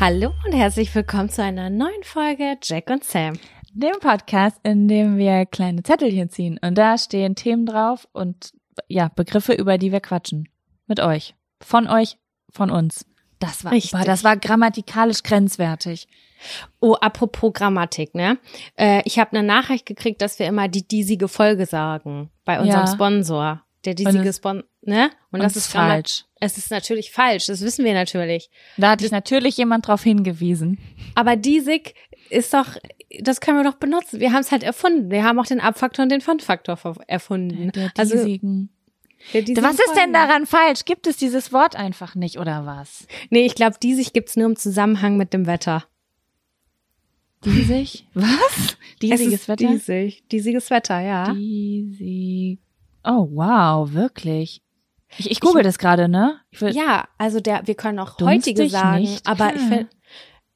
Hallo und herzlich willkommen zu einer neuen Folge Jack und Sam. Dem Podcast, in dem wir kleine Zettelchen ziehen und da stehen Themen drauf und ja, Begriffe, über die wir quatschen. Mit euch. Von euch, von uns. Das war, Richtig. boah, das war grammatikalisch grenzwertig. Oh, apropos Grammatik, ne? Äh, ich habe eine Nachricht gekriegt, dass wir immer die diesige Folge sagen bei unserem Ja. Sponsor. Der diesige es- Sponsor, ne? Und, das es ist falsch. Es ist natürlich falsch, das wissen wir natürlich. Da hat dich natürlich jemand drauf hingewiesen. Aber diesig ist doch, das können wir doch benutzen. Wir haben es halt erfunden. Wir haben auch den Abfaktor und den Fun-Faktor erfunden. Der also, diesigen. der diesigen was ist denn daran falsch? Gibt es dieses Wort einfach nicht oder was? Nee, ich glaube, diesig gibt's nur im Zusammenhang mit dem Wetter. Diesig? Was? Diesiges es ist Wetter? Diesig. Diesiges Wetter, ja. Diesig. Oh, wow, wirklich. Ich, ich google das gerade, ne? Ich Ja, also der, wir können auch heutige sagen, nicht aber ich, find,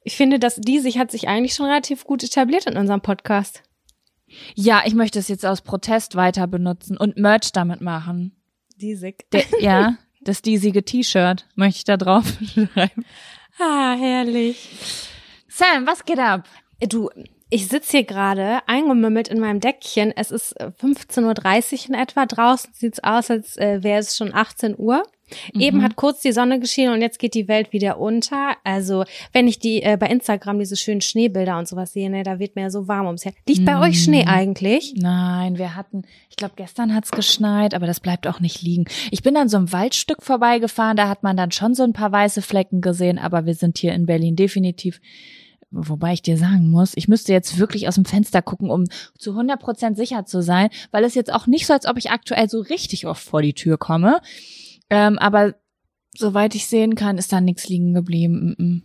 ich finde, dass diesig hat sich eigentlich schon relativ gut etabliert in unserem Podcast. ja, ich möchte es jetzt aus Protest weiter benutzen und Merch damit machen. Diesig. Der, ja, das diesige T-Shirt möchte ich da drauf schreiben. Ah, herrlich. Sam, was geht ab? Du, ich sitze hier gerade eingemümmelt in meinem Deckchen. Es ist äh, 15.30 Uhr in etwa. Draußen sieht's aus, als äh, wäre es schon 18 Uhr. Eben hat kurz die Sonne geschienen und jetzt geht die Welt wieder unter. Also, wenn ich die äh, bei Instagram diese schönen Schneebilder und sowas sehe, ne, da wird mir ja so warm ums Herz. Liegt bei euch Schnee eigentlich? Nein, wir hatten, ich glaube, gestern hat's geschneit, aber das bleibt auch nicht liegen. Ich bin an so einem Waldstück vorbeigefahren, da hat man dann schon so ein paar weiße Flecken gesehen, aber wir sind hier in Berlin definitiv, wobei ich dir sagen muss, ich müsste jetzt wirklich aus dem Fenster gucken, um zu 100 Prozent sicher zu sein, weil es jetzt auch nicht so, als ob ich aktuell so richtig oft vor die Tür komme. Ähm, aber soweit ich sehen kann, ist da nichts liegen geblieben. Mm, mm.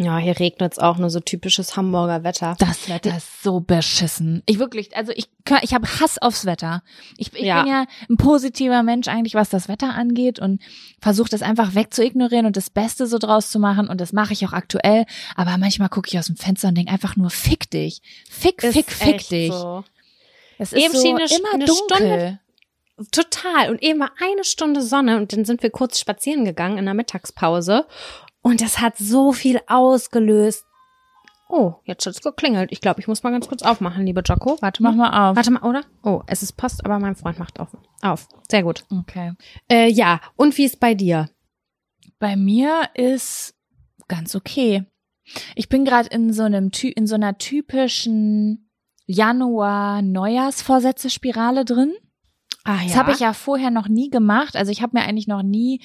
Ja, hier regnet's auch nur so typisches Hamburger Wetter. Das Wetter ist so beschissen. Ich wirklich, also ich ich habe Hass aufs Wetter. Ich, ich Ja. bin ja ein positiver Mensch eigentlich, was das Wetter angeht und versuche das einfach wegzuignorieren und das Beste so draus zu machen und das mache ich auch aktuell. Aber manchmal gucke ich aus dem Fenster und denke einfach nur fick dich, fick, Ist fick, fick dich. So. Es ist Eben so eine- immer eine dunkel. Stunde- Total. Und eben war eine Stunde Sonne und dann sind wir kurz spazieren gegangen in der Mittagspause. Und das hat so viel ausgelöst. Oh, jetzt hat's geklingelt. Ich glaube, ich muss mal ganz kurz aufmachen, liebe Jocko. Warte mal. Mach mal auf. Warte mal, oder? Oh, es ist Post, aber mein Freund macht auf. Auf. Sehr gut. Okay. Äh, ja, und wie ist bei dir? Bei mir ist ganz okay. Ich bin gerade in so einem in so einer typischen Januar Neujahrsvorsätze Spirale drin. Ah Das habe ich ja vorher noch nie gemacht. Also ich habe mir eigentlich noch nie,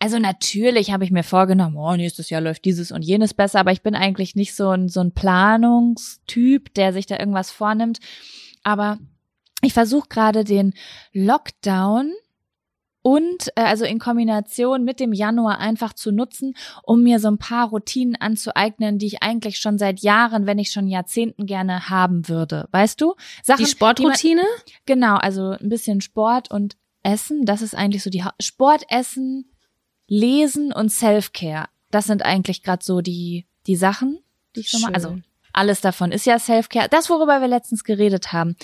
also natürlich habe ich mir vorgenommen, oh, nächstes Jahr läuft dieses und jenes besser, aber ich bin eigentlich nicht so ein, so ein Planungstyp, der sich da irgendwas vornimmt. Aber ich versuche gerade den Lockdown und äh, also in Kombination mit dem Januar einfach zu nutzen, um mir so ein paar Routinen anzueignen, die ich eigentlich schon seit Jahren, wenn nicht schon Jahrzehnten gerne haben würde. Weißt du? Sachen, Die Sportroutine? Genau, also ein bisschen Sport und Essen, das ist eigentlich so die ha Sport, Essen, Lesen und Self-Care. Das sind eigentlich gerade so die die Sachen, die ich so mache. Also alles davon ist ja Self-Care. Das, worüber wir letztens geredet haben.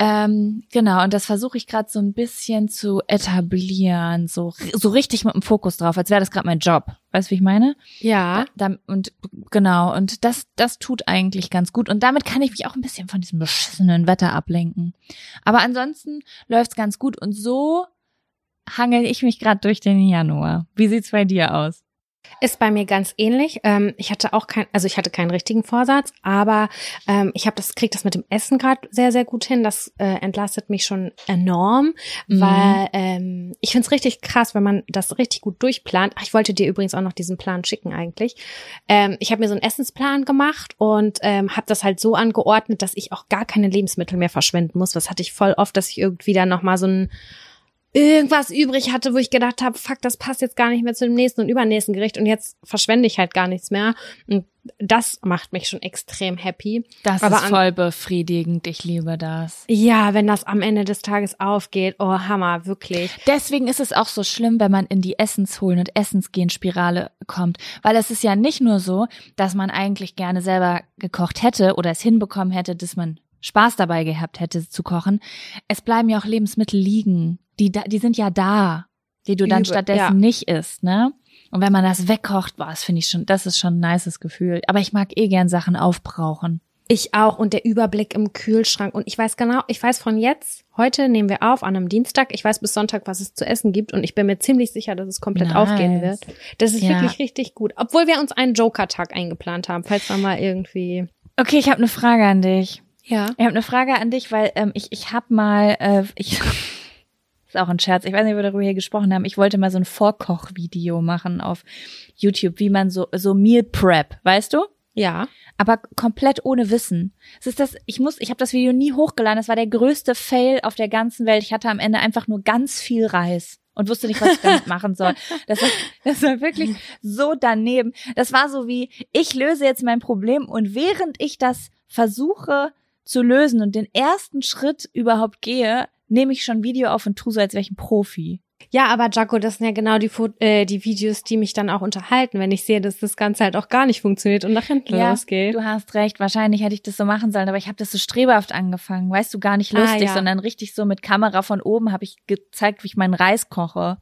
Ähm, genau, und das versuche ich gerade so ein bisschen zu etablieren, so, so richtig mit dem Fokus drauf, als wäre das gerade mein Job. Weißt du, wie ich meine? Ja. Da, und genau, und das, das tut eigentlich ganz gut. Und damit kann ich mich auch ein bisschen von diesem beschissenen Wetter ablenken. Aber ansonsten läuft's ganz gut. Und so hangel ich mich gerade durch den Januar. Wie sieht's bei dir aus? Ist bei mir ganz ähnlich. Ähm, ich hatte auch kein, also ich hatte keinen richtigen Vorsatz, aber ähm, ich habe das krieg das mit dem Essen gerade sehr sehr gut hin. Das äh, entlastet mich schon enorm, Mhm. weil ähm, ich find's richtig krass, wenn man das richtig gut durchplant. Ach, ich wollte dir übrigens auch noch diesen Plan schicken eigentlich. Ähm, ich habe mir so einen Essensplan gemacht und ähm, habe das halt so angeordnet, dass ich auch gar keine Lebensmittel mehr verschwenden muss. Was hatte ich voll oft, dass ich irgendwie dann noch mal so ein irgendwas übrig hatte, wo ich gedacht habe, fuck, das passt jetzt gar nicht mehr zu dem nächsten und übernächsten Gericht und jetzt verschwende ich halt gar nichts mehr. Und das macht mich schon extrem happy. Das Aber ist voll befriedigend. Ich liebe das. Ja, wenn das am Ende des Tages aufgeht, oh Hammer, wirklich. Deswegen ist es auch so schlimm, wenn man in die Essensholen und Essensgehen-Spirale kommt. Weil es ist ja nicht nur so, dass man eigentlich gerne selber gekocht hätte oder es hinbekommen hätte, dass man Spaß dabei gehabt hätte zu kochen. Es bleiben ja auch Lebensmittel liegen. Die, da, die sind ja da, die du dann Übel, stattdessen ja. nicht isst, ne? Und wenn man das wegkocht, boah, das finde ich schon, das ist schon ein nices Gefühl. Aber ich mag eh gern Sachen aufbrauchen. Ich auch und der Überblick im Kühlschrank und ich weiß genau, ich weiß von jetzt, heute nehmen wir auf an einem Dienstag, ich weiß bis Sonntag, was es zu essen gibt und ich bin mir ziemlich sicher, dass es komplett Nice. aufgehen wird. Das ist Ja. wirklich richtig gut, obwohl wir uns einen Joker-Tag eingeplant haben, falls man mal irgendwie Okay, ich habe eine Frage an dich. ja. Ich habe eine Frage an dich, weil ähm, ich ich habe mal äh, ich ist auch ein Scherz. Ich weiß nicht, ob wir darüber hier gesprochen haben. Ich wollte mal so ein Vorkochvideo machen auf YouTube, wie man so so Meal Prep, weißt du? Ja. aber komplett ohne Wissen. Es ist das, ich muss, ich habe das Video nie hochgeladen. Das war der größte Fail auf der ganzen Welt. Ich hatte am Ende einfach nur ganz viel Reis und wusste nicht, was ich damit machen soll. Das war, das war wirklich so daneben. Das war so wie, ich löse jetzt mein Problem und während ich das versuche zu lösen und den ersten Schritt überhaupt gehe, nehme ich schon Video auf und tue so, als wäre ich ein Profi. Ja, aber Jaco, das sind ja genau die, äh, die Videos, die mich dann auch unterhalten, wenn ich sehe, dass das Ganze halt auch gar nicht funktioniert und nach hinten losgeht. Du hast recht, wahrscheinlich hätte ich das so machen sollen, aber ich habe das so strebhaft angefangen, weißt du, gar nicht Ah, lustig, ja. sondern richtig so mit Kamera von oben habe ich gezeigt, wie ich meinen Reis koche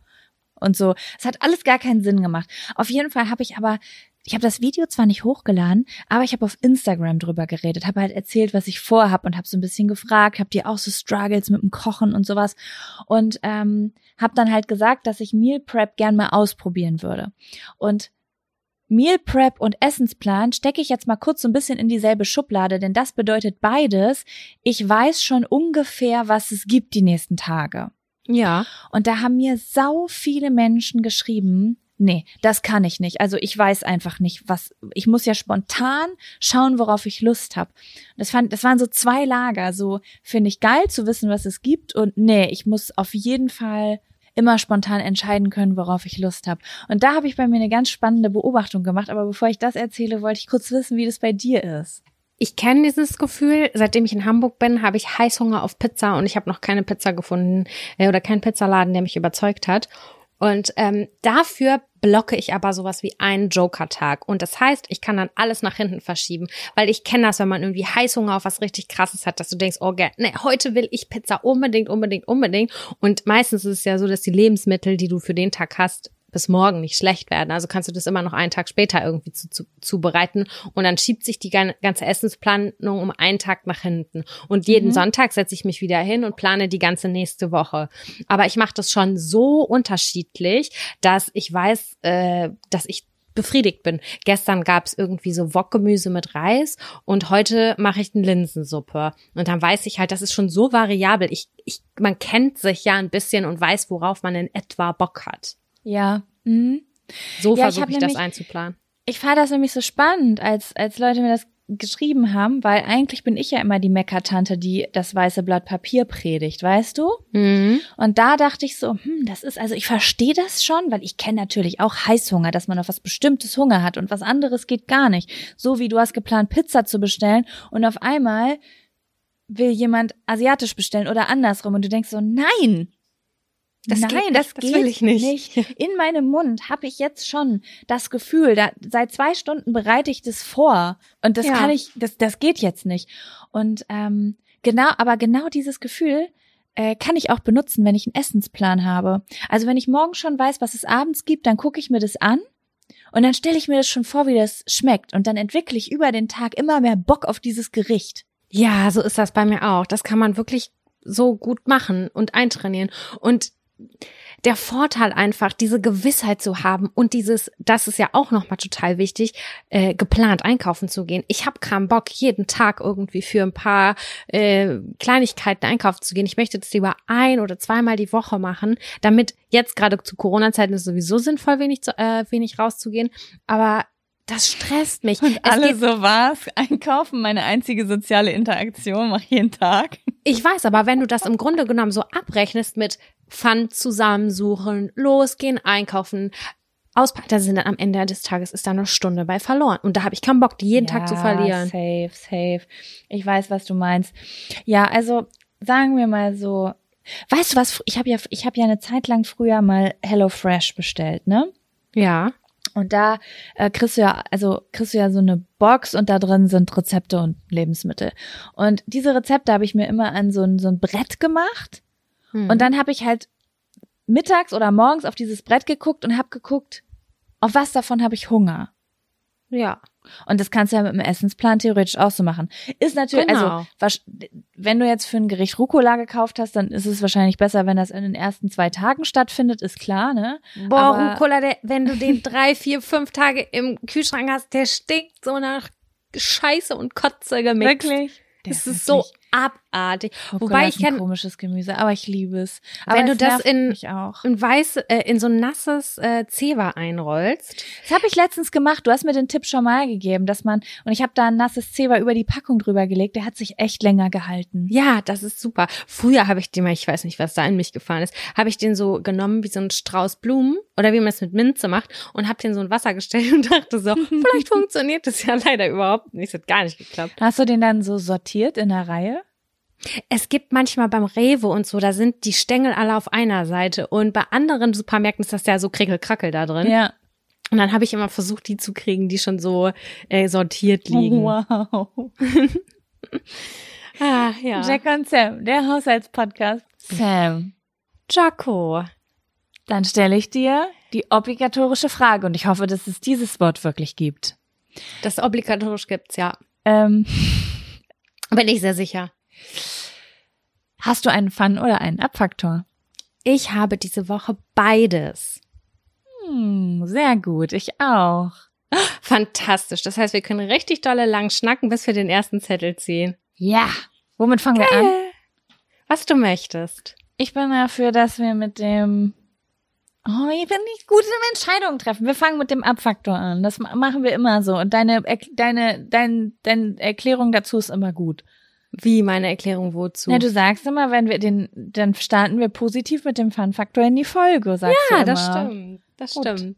und so. Es hat alles gar keinen Sinn gemacht. Auf jeden Fall habe ich aber ich habe das Video zwar nicht hochgeladen, aber ich habe auf Instagram drüber geredet, habe halt erzählt, was ich vorhab und habe so ein bisschen gefragt, habt ihr auch so Struggles mit dem Kochen und sowas und ähm, habe dann halt gesagt, dass ich Meal Prep gern mal ausprobieren würde. Und Meal Prep und Essensplan stecke ich jetzt mal kurz so ein bisschen in dieselbe Schublade, denn das bedeutet beides, ich weiß schon ungefähr, was es gibt die nächsten Tage. Ja. Und da haben mir sau viele Menschen geschrieben, nee, das kann ich nicht. Also ich weiß einfach nicht, was, ich muss ja spontan schauen, worauf ich Lust habe. Das fand, das waren so zwei Lager, so finde ich geil zu wissen, was es gibt und nee, ich muss auf jeden Fall immer spontan entscheiden können, worauf ich Lust habe. Und da habe ich bei mir eine ganz spannende Beobachtung gemacht, aber bevor ich das erzähle, wollte ich kurz wissen, wie das bei dir ist. Ich kenne dieses Gefühl. Seitdem ich in Hamburg bin, habe ich Heißhunger auf Pizza und ich habe noch keine Pizza gefunden äh, oder keinen Pizzaladen, der mich überzeugt hat. Und ähm, dafür blocke ich aber sowas wie einen Joker-Tag. Und das heißt, ich kann dann alles nach hinten verschieben, weil ich kenne das, wenn man irgendwie Heißhunger auf was richtig Krasses hat, dass du denkst, oh, nee, heute will ich Pizza unbedingt, unbedingt, unbedingt. Und meistens ist es ja so, dass die Lebensmittel, die du für den Tag hast, bis morgen nicht schlecht werden. Also kannst du das immer noch einen Tag später irgendwie zu, zu, zubereiten und dann schiebt sich die gan- ganze Essensplanung um einen Tag nach hinten. Und jeden Mhm. Sonntag setze ich mich wieder hin und plane die ganze nächste Woche. Aber ich mache das schon so unterschiedlich, dass ich weiß, äh, dass ich befriedigt bin. Gestern gab's irgendwie so Wokgemüse mit Reis und heute mache ich eine Linsensuppe. Und dann weiß ich halt, das ist schon so variabel. Ich, ich, man kennt sich ja ein bisschen und weiß, worauf man in etwa Bock hat. Ja. Mhm. So Ja, ich versuche ich, das nämlich- einzuplanen. Ich fand das nämlich so spannend, als, als Leute mir das geschrieben haben, weil eigentlich bin ich ja immer die Meckertante, die das weiße Blatt Papier predigt, weißt du? Mhm. Und da dachte ich so, hm, das ist, also ich verstehe das schon, weil ich kenne natürlich auch Heißhunger, dass man auf was Bestimmtes Hunger hat und was anderes geht gar nicht. So wie du hast geplant, Pizza zu bestellen und auf einmal will jemand asiatisch bestellen oder andersrum und du denkst so, nein, Das Nein, geht das, nicht, das geht will ich nicht. In meinem Mund habe ich jetzt schon das Gefühl, da, seit zwei Stunden bereite ich das vor und das Ja. kann ich, das, das geht jetzt nicht. Und ähm, genau, aber genau dieses Gefühl äh, kann ich auch benutzen, wenn ich einen Essensplan habe. Also wenn ich morgen schon weiß, was es abends gibt, dann gucke ich mir das an und dann stelle ich mir das schon vor, wie das schmeckt und dann entwickle ich über den Tag immer mehr Bock auf dieses Gericht. Ja, so ist das bei mir auch. Das kann man wirklich so gut machen und eintrainieren. Und der Vorteil einfach, diese Gewissheit zu haben und dieses, das ist ja auch nochmal total wichtig, äh, geplant einkaufen zu gehen. Ich habe keinen Bock, jeden Tag irgendwie für ein paar äh, Kleinigkeiten einkaufen zu gehen. Ich möchte das lieber ein oder zweimal die Woche machen, damit jetzt gerade zu Corona-Zeiten ist sowieso sinnvoll, wenig, zu, äh, wenig rauszugehen. Aber das stresst mich. Es Alle so was, einkaufen, meine einzige soziale Interaktion, mache jeden Tag. Ich weiß, aber wenn du das im Grunde genommen so abrechnest mit Pfand zusammensuchen, losgehen, einkaufen, auspacken, da sind dann am Ende des Tages ist da eine Stunde bei verloren. Und da habe ich keinen Bock, die jeden Tag zu verlieren. Safe, safe. Ich weiß, was du meinst. Ja, also sagen wir mal so. Weißt du was? Ich habe ja, ich habe ja eine Zeit lang früher mal HelloFresh bestellt, ne? Ja. Und da äh, kriegst du ja, also kriegst du ja so eine Box und da drin sind Rezepte und Lebensmittel. Und diese Rezepte habe ich mir immer an so ein, so ein Brett gemacht. Hm. Und dann habe ich halt mittags oder morgens auf dieses Brett geguckt und habe geguckt, auf was davon habe ich Hunger? Ja. Und das kannst du ja mit dem Essensplan theoretisch auch so machen. Ist natürlich, Genau. also wenn du jetzt für ein Gericht Rucola gekauft hast, dann ist es wahrscheinlich besser, wenn das in den ersten zwei Tagen stattfindet, ist klar, ne? Boah, Aber- Rucola, der, wenn du den drei, vier, fünf Tage im Kühlschrank hast, der stinkt so nach Scheiße und Kotze gemixt. Der Das ist so abartig. Rucola Wobei ich ein kann, komisches Gemüse, aber ich liebe es. Aber wenn du das in, in weiß, äh, in so ein nasses äh, Zewa einrollst. Das habe ich letztens gemacht. Du hast mir den Tipp schon mal gegeben, dass man und ich habe da ein nasses Zewa über die Packung drüber gelegt. Der hat sich echt länger gehalten. Ja, das ist super. Früher habe ich den mal, ich weiß nicht, was da in mich gefahren ist, habe ich den so genommen wie so ein Strauß Blumen oder wie man es mit Minze macht und habe den so in Wasser gestellt und dachte so, vielleicht funktioniert das ja leider überhaupt nicht. Es hat gar nicht geklappt. Hast du den dann so sortiert in der Reihe? Es gibt manchmal beim Rewe und so, da sind die Stängel alle auf einer Seite und bei anderen Supermärkten ist das ja so krickelkrackel da drin. Ja. Und dann habe ich immer versucht, die zu kriegen, die schon so äh, sortiert liegen. Wow. Ah, ja. Jack und Sam, der Haushaltspodcast. Sam, Jaco. dann stelle ich dir die obligatorische Frage und ich hoffe, dass es dieses Wort wirklich gibt. Das obligatorisch gibt's, ja. Ähm, Bin ich sehr sicher. Hast du einen Fun- oder einen Abfaktor? Ich habe diese Woche beides. Hm, sehr gut, ich auch. Fantastisch. Das heißt, wir können richtig dolle lang schnacken, bis wir den ersten Zettel ziehen. Ja. Womit fangen wir an? Was du möchtest. Ich bin dafür, dass wir mit dem. Oh, ich bin nicht gut im Entscheidungen treffen. Wir fangen mit dem Abfaktor an. Das ma- machen wir immer so. Und deine, deine, dein, deine Erklärung dazu ist immer gut. Wie meine Erklärung wozu? Ja, du sagst immer, wenn wir den, dann starten wir positiv mit dem Fun-Faktor in die Folge, sagst du ja, das stimmt. Das Gut. stimmt.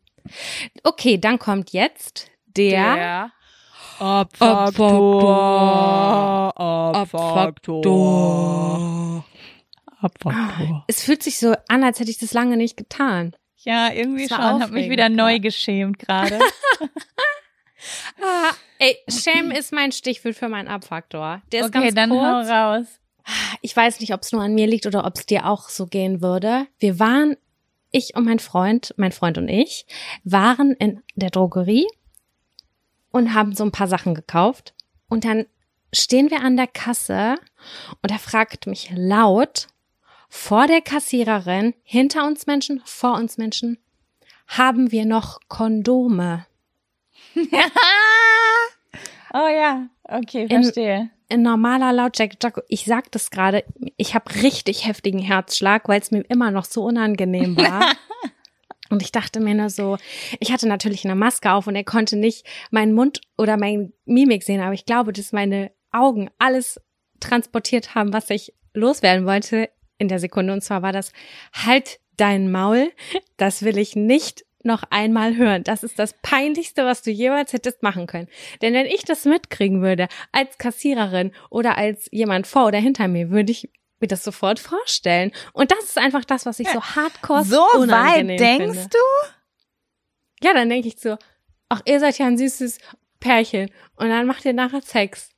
Okay, dann kommt jetzt der, Abfaktor. Abfaktor. Es fühlt sich so an, als hätte ich das lange nicht getan. Ja, irgendwie schon. war Hab mich wieder neu geschämt gerade. Ah, ey, Shame ist mein Stichwort für meinen Abfaktor. Der ist okay, ganz dann kurz. hau raus. Ich weiß nicht, ob es nur an mir liegt oder ob es dir auch so gehen würde. Wir waren, ich und mein Freund, mein Freund und ich, waren in der Drogerie und haben so ein paar Sachen gekauft. Und dann stehen wir an der Kasse und er fragt mich laut vor der Kassiererin, hinter uns Menschen, vor uns Menschen, haben wir noch Kondome? Oh ja, okay, In- verstehe. in normaler Lautstärke, Jaco, ich sag das gerade, ich habe richtig heftigen Herzschlag, weil es mir immer noch so unangenehm war. Und ich dachte mir nur so, ich hatte natürlich eine Maske auf und er konnte nicht meinen Mund oder mein Mimik sehen, aber ich glaube, dass meine Augen alles transportiert haben, was ich loswerden wollte in der Sekunde. Und zwar war das, halt dein Maul, das will ich nicht noch einmal hören. Das ist das Peinlichste, was du jemals hättest machen können. Denn wenn ich das mitkriegen würde, als Kassiererin oder als jemand vor oder hinter mir, würde ich mir das sofort vorstellen. Und das ist einfach das, was ich so hardcore So weit denkst finde. du? Ja, dann denke ich so, ach, ihr seid ja ein süßes Pärchen. Und dann macht ihr nachher Sex.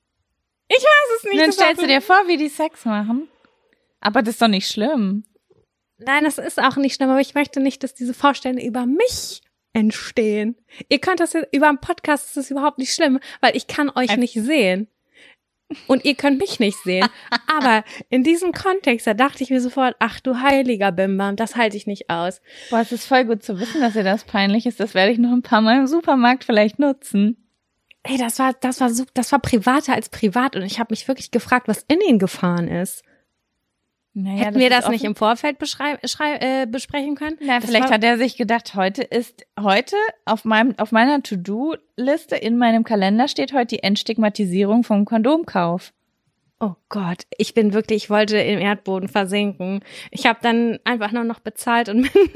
Ich weiß es nicht. Dann stellst du dir vor, wie die Sex machen. Aber das ist doch nicht schlimm. Nein, das ist auch nicht schlimm, aber ich möchte nicht, dass diese Vorstellungen über mich entstehen. Ihr könnt das über einen Podcast ist das überhaupt nicht schlimm, weil ich kann euch nicht sehen. Und ihr könnt mich nicht sehen. Aber in diesem Kontext, da dachte ich mir sofort, ach du heiliger Bimbam, das halte ich nicht aus. Boah, es ist voll gut zu wissen, dass dir das peinlich ist. Das werde ich noch ein paar Mal im Supermarkt vielleicht nutzen. Ey, das war, das war das war privater als privat und ich habe mich wirklich gefragt, was in ihn gefahren ist. Naja, Hätten wir das nicht im Vorfeld äh, besprechen können? Na, Das vielleicht hat er sich gedacht, heute ist, heute auf meinem, auf meiner To-Do-Liste in meinem Kalender steht heute die Entstigmatisierung vom Kondomkauf. Oh Gott, ich bin wirklich, ich wollte im Erdboden versinken. Ich habe dann einfach nur noch bezahlt und bin,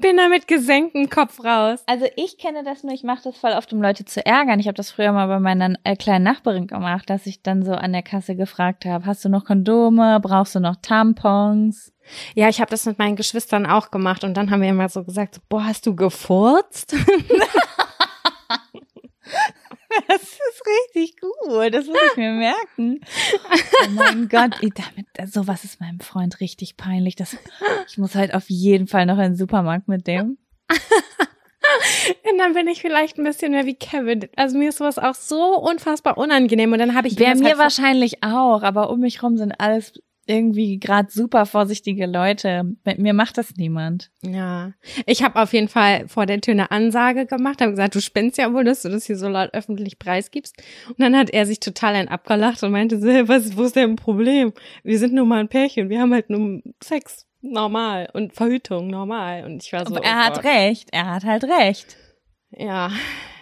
bin da mit gesenktem Kopf raus. Also ich kenne das nur, ich mache das voll oft, um Leute zu ärgern. Ich habe das früher mal bei meiner äh, kleinen Nachbarin gemacht, dass ich dann so an der Kasse gefragt habe, hast du noch Kondome, brauchst du noch Tampons? Ja, ich habe das mit meinen Geschwistern auch gemacht und dann haben wir immer so gesagt, boah, hast du gefurzt? Das ist richtig gut, das muss ich mir merken. Oh mein Gott, damit, sowas ist meinem Freund richtig peinlich. Das, ich muss halt auf jeden Fall noch in den Supermarkt mit dem. Und dann bin ich vielleicht ein bisschen mehr wie Kevin. Also mir ist sowas auch so unfassbar unangenehm. Und dann habe ich Wäre mir halt wahrscheinlich auch, aber um mich rum sind alles irgendwie gerade super vorsichtige Leute. Mit mir macht das niemand. Ja, ich habe auf jeden Fall vor der Tür eine Ansage gemacht, habe gesagt, du spinnst ja wohl, dass du das hier so laut öffentlich preisgibst. Und dann hat er sich total ein abgelacht und meinte, so, was, wo ist denn ein Problem? Wir sind nur mal ein Pärchen, wir haben halt nur Sex normal und Verhütung normal. Und ich war so. Aber er oh hat recht, er hat halt recht. Ja,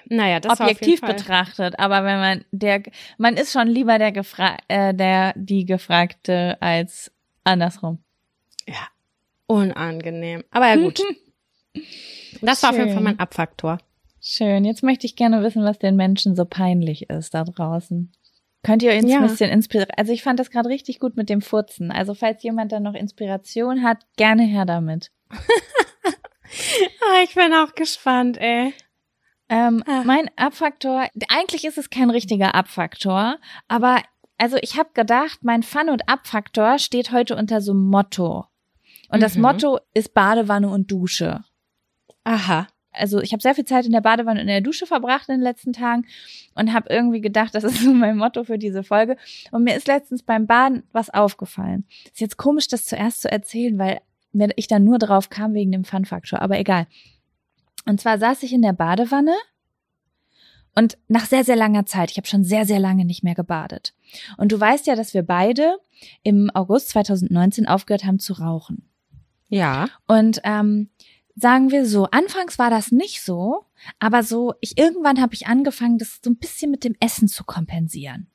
naja, das Objektiv betrachtet, aber wenn man der man ist schon lieber der gefra äh, der die gefragte als andersrum. Ja, unangenehm. Aber ja gut. Das war auf jeden Schön. Fall mein Abfaktor. Schön. Jetzt möchte ich gerne wissen, was den Menschen so peinlich ist da draußen. Könnt ihr uns Ja. ein bisschen inspirieren? Also ich fand das gerade richtig gut mit dem Furzen. Also falls jemand da noch Inspiration hat, gerne her damit. Ah, ich bin auch gespannt, ey. Ähm, Ah. Mein Abfaktor, eigentlich ist es kein richtiger Abfaktor, aber also ich habe gedacht, mein Fun- und Abfaktor steht heute unter so einem Motto. Und das Mhm. Motto ist Badewanne und Dusche. Aha. Also ich habe sehr viel Zeit in der Badewanne und in der Dusche verbracht in den letzten Tagen und habe irgendwie gedacht, das ist so mein Motto für diese Folge. Und mir ist letztens beim Baden was aufgefallen. Ist jetzt komisch, das zuerst zu erzählen, weil ich da nur drauf kam wegen dem Fun-Faktor, aber egal. Und zwar saß ich in der Badewanne und nach sehr, sehr langer Zeit, ich habe schon sehr, sehr lange nicht mehr gebadet. Und du weißt ja, dass wir beide im August 2019 aufgehört haben zu rauchen. Ja. Und ähm, sagen wir so, anfangs war das nicht so, aber so, ich irgendwann habe ich angefangen, das so ein bisschen mit dem Essen zu kompensieren.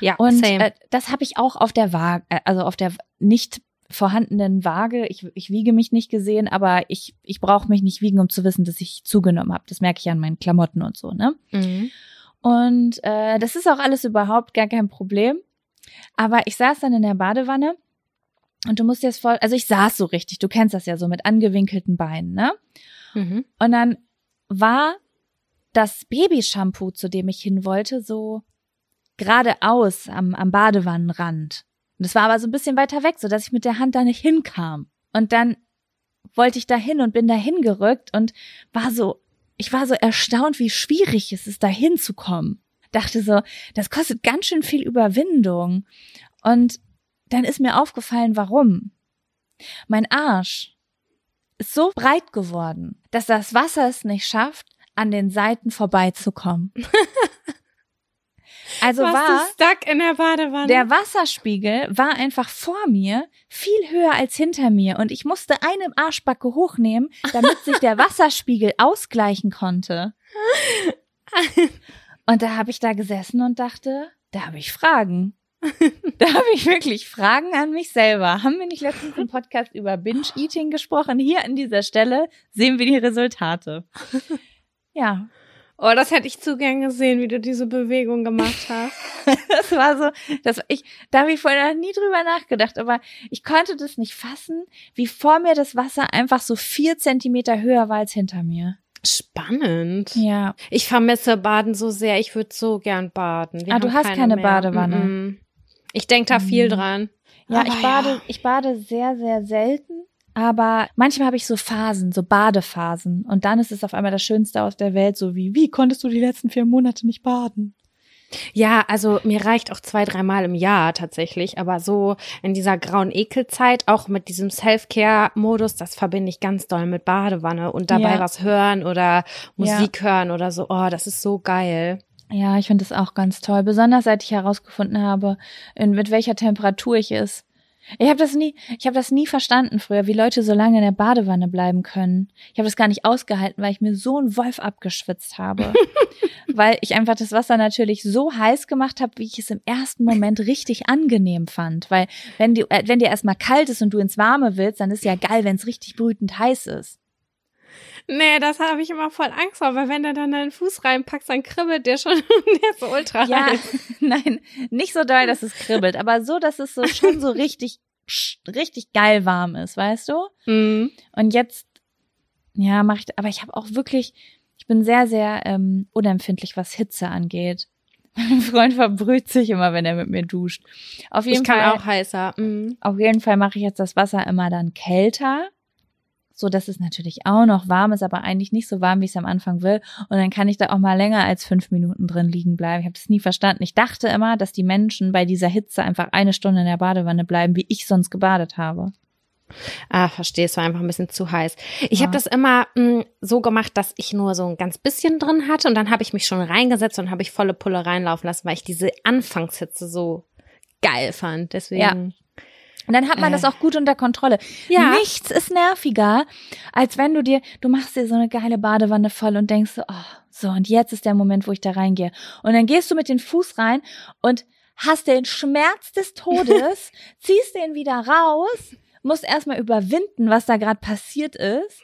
Ja, Und äh, das habe ich auch auf der Waage, äh, also auf der nicht vorhandenen Waage. Ich, ich wiege mich nicht gesehen, aber ich, ich brauche mich nicht wiegen, um zu wissen, dass ich zugenommen habe. Das merke ich an meinen Klamotten und so, ne? mhm. Und äh, das ist auch alles überhaupt gar kein Problem. Aber ich saß dann in der Badewanne und du musst dir das voll, also ich saß so richtig, du kennst das ja so mit angewinkelten Beinen, ne? Mhm. Und dann war das Babyshampoo, zu dem ich hin wollte, so geradeaus am, am Badewannenrand. Und es war aber so ein bisschen weiter weg, so dass ich mit der Hand da nicht hinkam. Und dann wollte ich da hin und bin da hingerückt und war so, ich war so erstaunt, wie schwierig es ist, da hinzukommen. Dachte so, das kostet ganz schön viel Überwindung. Und dann ist mir aufgefallen, warum. Mein Arsch ist so breit geworden, dass das Wasser es nicht schafft, an den Seiten vorbeizukommen. Also Warst war du stuck in der Badewanne? der Wasserspiegel war einfach vor mir viel höher als hinter mir und ich musste eine Arschbacke hochnehmen, damit sich der Wasserspiegel ausgleichen konnte. Und da habe ich da gesessen und dachte, da habe ich Fragen. Da habe ich wirklich Fragen an mich selber. Haben wir nicht letztens im Podcast über Binge-Eating gesprochen? Hier an dieser Stelle sehen wir die Resultate. Ja, oh, das hätte ich zu gern gesehen, wie du diese Bewegung gemacht hast. das war so, das ich, da habe ich vorher noch nie drüber nachgedacht, aber ich konnte das nicht fassen, wie vor mir das Wasser einfach so vier Zentimeter höher war als hinter mir. Spannend. Ja. Ich vermisse Baden so sehr. Ich würde so gern baden. Wir Ah, du hast keine mehr. Badewanne. Mm-mm. Ich denke da viel Mhm. dran. Ja, Aber ich bade, ich bade sehr, sehr selten. Aber manchmal habe ich so Phasen, so Badephasen. Und dann ist es auf einmal das Schönste aus der Welt, so wie, wie konntest du die letzten vier Monate nicht baden? Ja, also mir reicht auch zwei, dreimal im Jahr tatsächlich, aber so in dieser grauen Ekelzeit, auch mit diesem Self-Care-Modus, das verbinde ich ganz doll mit Badewanne und dabei Ja. was hören oder Ja. Musik hören oder so. Oh, das ist so geil. Ja, ich finde das auch ganz toll. Besonders seit ich herausgefunden habe, in, mit welcher Temperatur ich ist. Ich habe das nie, ich habe das nie verstanden früher, wie Leute so lange in der Badewanne bleiben können. Ich habe das gar nicht ausgehalten, weil ich mir so einen Wolf abgeschwitzt habe. weil ich einfach das Wasser natürlich so heiß gemacht habe, wie ich es im ersten Moment richtig angenehm fand. Weil wenn, die, äh, wenn dir erstmal kalt ist und du ins Warme willst, dann ist ja geil, wenn es richtig brütend heiß ist. Nee, das habe ich immer voll Angst vor, weil wenn du dann deinen Fuß reinpackst, dann kribbelt der schon, der ist so ultra Ja, heiß. nein, nicht so doll, dass es kribbelt, aber so, dass es so schon so richtig, richtig geil warm ist, weißt du? Mhm. Und jetzt, ja, mache ich, aber ich habe auch wirklich, ich bin sehr, sehr ähm, unempfindlich, was Hitze angeht. Mein Freund verbrüht sich immer, wenn er mit mir duscht. Auf jeden Ich kann Fall, auch heißer. Mhm. auf jeden Fall mache ich jetzt das Wasser immer dann kälter. So dass es natürlich auch noch warm ist, aber eigentlich nicht so warm, wie ich es am Anfang will. Und dann kann ich da auch mal länger als fünf Minuten drin liegen bleiben. Ich habe das nie verstanden. Ich dachte immer, dass die Menschen bei dieser Hitze einfach eine Stunde in der Badewanne bleiben, wie ich sonst gebadet habe. Ah, verstehe, es war einfach ein bisschen zu heiß. Ich ja. habe das immer mh, so gemacht, dass ich nur so ein ganz bisschen drin hatte und dann habe ich mich schon reingesetzt und habe ich volle Pulle reinlaufen lassen, weil ich diese Anfangshitze so geil fand. Deswegen. Ja. Und dann hat man äh. das auch gut unter Kontrolle. Ja. Nichts ist nerviger, als wenn du dir, du machst dir so eine geile Badewanne voll und denkst so, oh, so, und jetzt ist der Moment, wo ich da reingehe. Und dann gehst du mit den Fuß rein und hast den Schmerz des Todes, ziehst den wieder raus, musst erstmal überwinden, was da gerade passiert ist.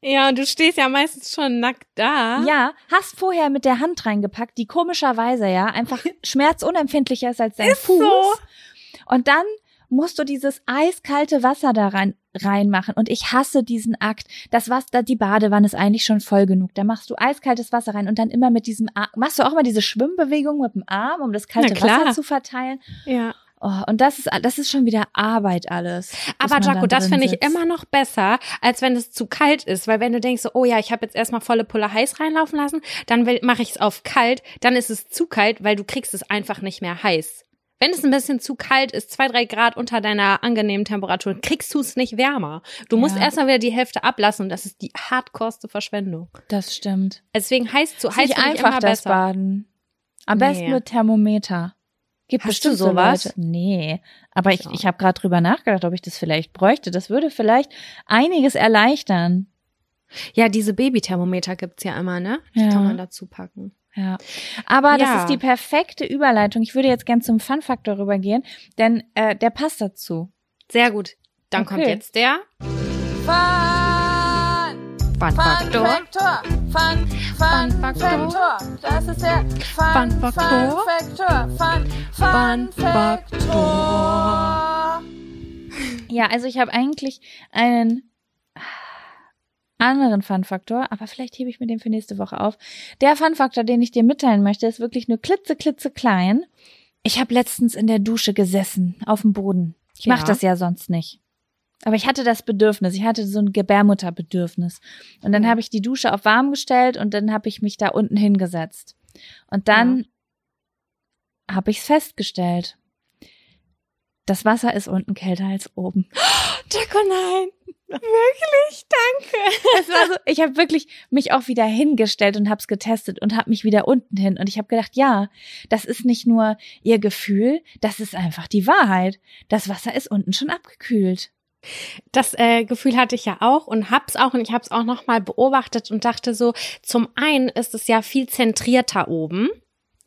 Ja, und du stehst ja meistens schon nackt da. Ja, hast vorher mit der Hand reingepackt, die komischerweise ja einfach schmerzunempfindlicher ist als dein ist Fuß. So. Und dann musst du dieses eiskalte Wasser da rein, reinmachen. Und ich hasse diesen Akt. Das Wasser, die Badewanne ist eigentlich schon voll genug. Da machst du eiskaltes Wasser rein und dann immer mit diesem Arm, machst du auch mal diese Schwimmbewegung mit dem Arm, um das kalte Wasser zu verteilen. Ja. Oh, und das ist, das ist schon wieder Arbeit alles. Aber Jaco, das finde ich immer noch besser, als wenn es zu kalt ist. Weil wenn du denkst, oh ja, ich habe jetzt erstmal volle Pulle heiß reinlaufen lassen, dann mache ich es auf kalt, dann ist es zu kalt, weil du kriegst es einfach nicht mehr heiß. Wenn es ein bisschen zu kalt ist, zwei, drei Grad unter deiner angenehmen Temperatur, kriegst du es nicht wärmer. Du musst ja. erstmal wieder die Hälfte ablassen und das ist die hardcoreste Verschwendung. Das stimmt. Deswegen heißt zu heiß einfach immer das besser. Baden. Am nee. besten mit Thermometer. Gibt Hast bestimmt du sowas? Leute. Nee, aber ich, ich habe gerade drüber nachgedacht, ob ich das vielleicht bräuchte. Das würde vielleicht einiges erleichtern. Ja, diese Babythermometer gibt's ja immer, ne? Die ja. kann man dazu packen. Ja. Aber ja. das ist die perfekte Überleitung. Ich würde jetzt gern zum Fun-Faktor rübergehen, denn äh, der passt dazu. Sehr gut. Dann okay. kommt jetzt der Fun, Fun Faktor. Fun Faktor. Fun, Fun, Fun Faktor. Das ist der Fun, Fun Faktor. Fun Fun, Fun Faktor. Ja, also ich habe eigentlich einen anderen Fun-Faktor, aber vielleicht hebe ich mir den für nächste Woche auf. Der Fun-Faktor, den ich dir mitteilen möchte, ist wirklich nur klitze, klitze klein. Ich habe letztens in der Dusche gesessen, auf dem Boden. Ich ja. mache das ja sonst nicht. Aber ich hatte das Bedürfnis, ich hatte so ein Gebärmutterbedürfnis. Und dann habe ich die Dusche auf warm gestellt und dann habe ich mich da unten hingesetzt. Und dann ja. habe ich es festgestellt. Das Wasser ist unten kälter als oben. Jaco, nein. Wirklich, danke. Es war so, ich habe wirklich mich auch wieder hingestellt und habe es getestet und habe mich wieder unten hin und ich habe gedacht, ja, das ist nicht nur ihr Gefühl, das ist einfach die Wahrheit. Das Wasser ist unten schon abgekühlt. Das äh, Gefühl hatte ich ja auch und hab's auch und ich hab's auch noch mal beobachtet und dachte so, zum einen ist es ja viel zentrierter oben.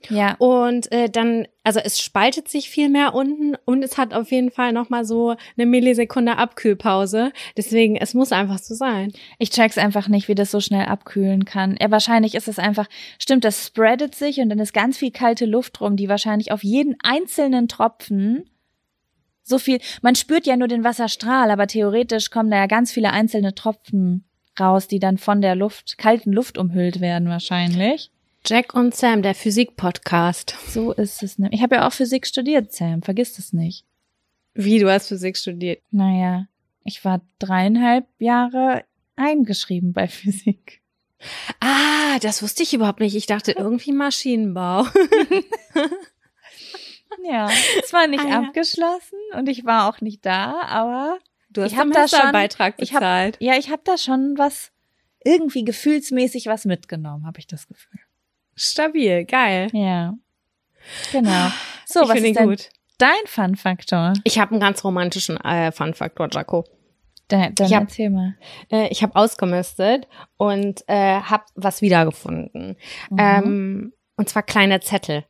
Ja. Und äh, dann, also es spaltet sich viel mehr unten und es hat auf jeden Fall nochmal so eine Millisekunde Abkühlpause. Deswegen, es muss einfach so sein. Ich check's einfach nicht, wie das so schnell abkühlen kann. Ja, wahrscheinlich ist es einfach, stimmt, das spreadet sich und dann ist ganz viel kalte Luft rum, die wahrscheinlich auf jeden einzelnen Tropfen so viel, man spürt ja nur den Wasserstrahl, aber theoretisch kommen da ja ganz viele einzelne Tropfen raus, die dann von der Luft, kalten Luft umhüllt werden wahrscheinlich. Jack und Sam, der Physik-Podcast. So ist es. Ne? Ich habe ja auch Physik studiert, Sam. Vergiss das nicht. Wie, du hast Physik studiert? Naja, ich war dreieinhalb Jahre eingeschrieben bei Physik. Ah, das wusste ich überhaupt nicht. Ich dachte irgendwie Maschinenbau. ja, es war nicht ah, ja. abgeschlossen und ich war auch nicht da, aber du hast ich da schon Beitrag bezahlt. Ich hab, ja, ich habe da schon was irgendwie gefühlsmäßig was mitgenommen, habe ich das Gefühl. Stabil, geil. Ja. Genau. So, ich was ist denn gut. dein Fun-Faktor? Ich habe einen ganz romantischen äh, Fun-Faktor, Jaco. Dann, dann ich hab, erzähl mal. Äh, ich habe ausgemistet und äh, habe was wiedergefunden. Mhm. Ähm, und zwar kleine Zettel.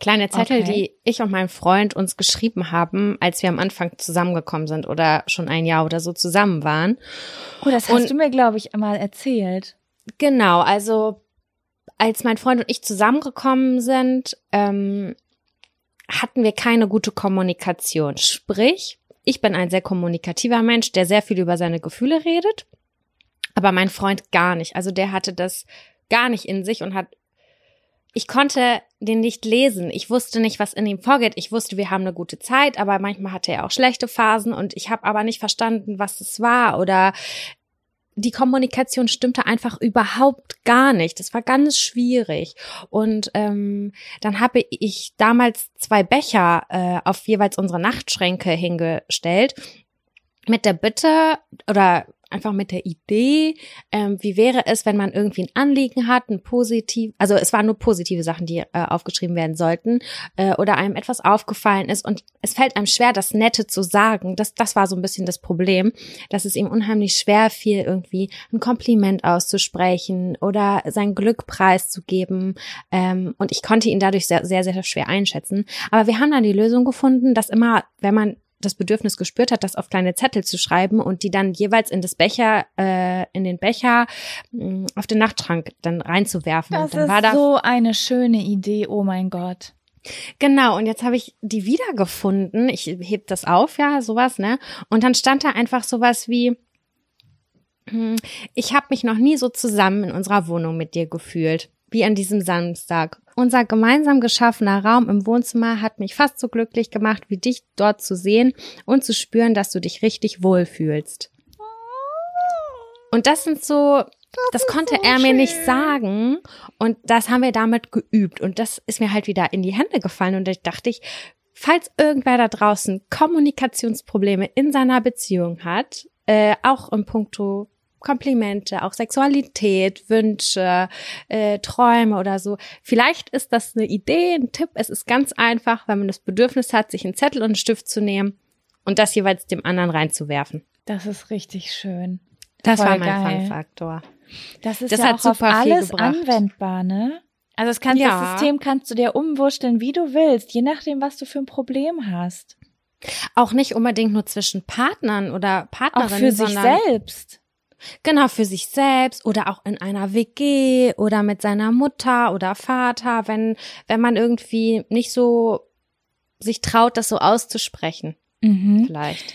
Kleine Zettel, okay. die ich und mein Freund uns geschrieben haben, als wir am Anfang zusammengekommen sind oder schon ein Jahr oder so zusammen waren. Oh, das hast und, du mir, glaube ich, einmal erzählt. Genau, also als mein Freund und ich zusammengekommen sind, ähm, hatten wir keine gute Kommunikation. Sprich, ich bin ein sehr kommunikativer Mensch, der sehr viel über seine Gefühle redet, aber mein Freund gar nicht. Also der hatte das gar nicht in sich und hat ich konnte den nicht lesen. Ich wusste nicht, was in ihm vorgeht. Ich wusste, wir haben eine gute Zeit, aber manchmal hatte er auch schlechte Phasen und ich habe aber nicht verstanden, was es war oder die Kommunikation stimmte einfach überhaupt gar nicht. Das war ganz schwierig. Und ähm, dann habe ich damals zwei Becher äh, auf jeweils unsere Nachtschränke hingestellt mit der Bitte oder einfach mit der Idee, ähm, wie wäre es, wenn man irgendwie ein Anliegen hat, ein positiv, also es waren nur positive Sachen, die äh, aufgeschrieben werden sollten, äh, oder einem etwas aufgefallen ist und es fällt einem schwer, das Nette zu sagen. Das, das war so ein bisschen das Problem, dass es ihm unheimlich schwer fiel, irgendwie ein Kompliment auszusprechen oder sein Glück preiszugeben. Ähm, und ich konnte ihn dadurch sehr, sehr, sehr schwer einschätzen. Aber wir haben dann die Lösung gefunden, dass immer, wenn man das Bedürfnis gespürt hat, das auf kleine Zettel zu schreiben und die dann jeweils in das Becher, äh, in den Becher mh, mm, auf den Nachtschrank dann reinzuwerfen. Das und dann ist war da so eine schöne Idee, oh mein Gott. Genau, und jetzt habe ich die wiedergefunden. Ich heb das auf, ja, sowas, ne? Und dann stand da einfach sowas wie, hm, ich habe mich noch nie so zusammen in unserer Wohnung mit dir gefühlt, wie an diesem Samstag. Unser gemeinsam geschaffener Raum im Wohnzimmer hat mich fast so glücklich gemacht, wie dich dort zu sehen und zu spüren, dass du dich richtig wohlfühlst. Und das sind so, das, das konnte so er mir nicht sagen. Und das haben wir damit geübt. Und das ist mir halt wieder in die Hände gefallen. Und ich dachte ich, falls irgendwer da draußen Kommunikationsprobleme in seiner Beziehung hat, äh, auch im Punkto Komplimente, auch Sexualität, Wünsche, äh, Träume oder so. Vielleicht ist das eine Idee, ein Tipp. Es ist ganz einfach, wenn man das Bedürfnis hat, sich einen Zettel und einen Stift zu nehmen und das jeweils dem anderen reinzuwerfen. Das ist richtig schön. Das Voll war mein Fun-Faktor. Das ist das ja auch auf alles anwendbar, ne? Also das, kann, ja. das System kannst du dir umwurschteln, wie du willst, je nachdem, was du für ein Problem hast. Auch nicht unbedingt nur zwischen Partnern oder Partnerinnen, auch für sich selbst. Genau, für sich selbst oder auch in einer WG oder mit seiner Mutter oder Vater, wenn, wenn man irgendwie nicht so sich traut, das so auszusprechen. Mhm. Vielleicht.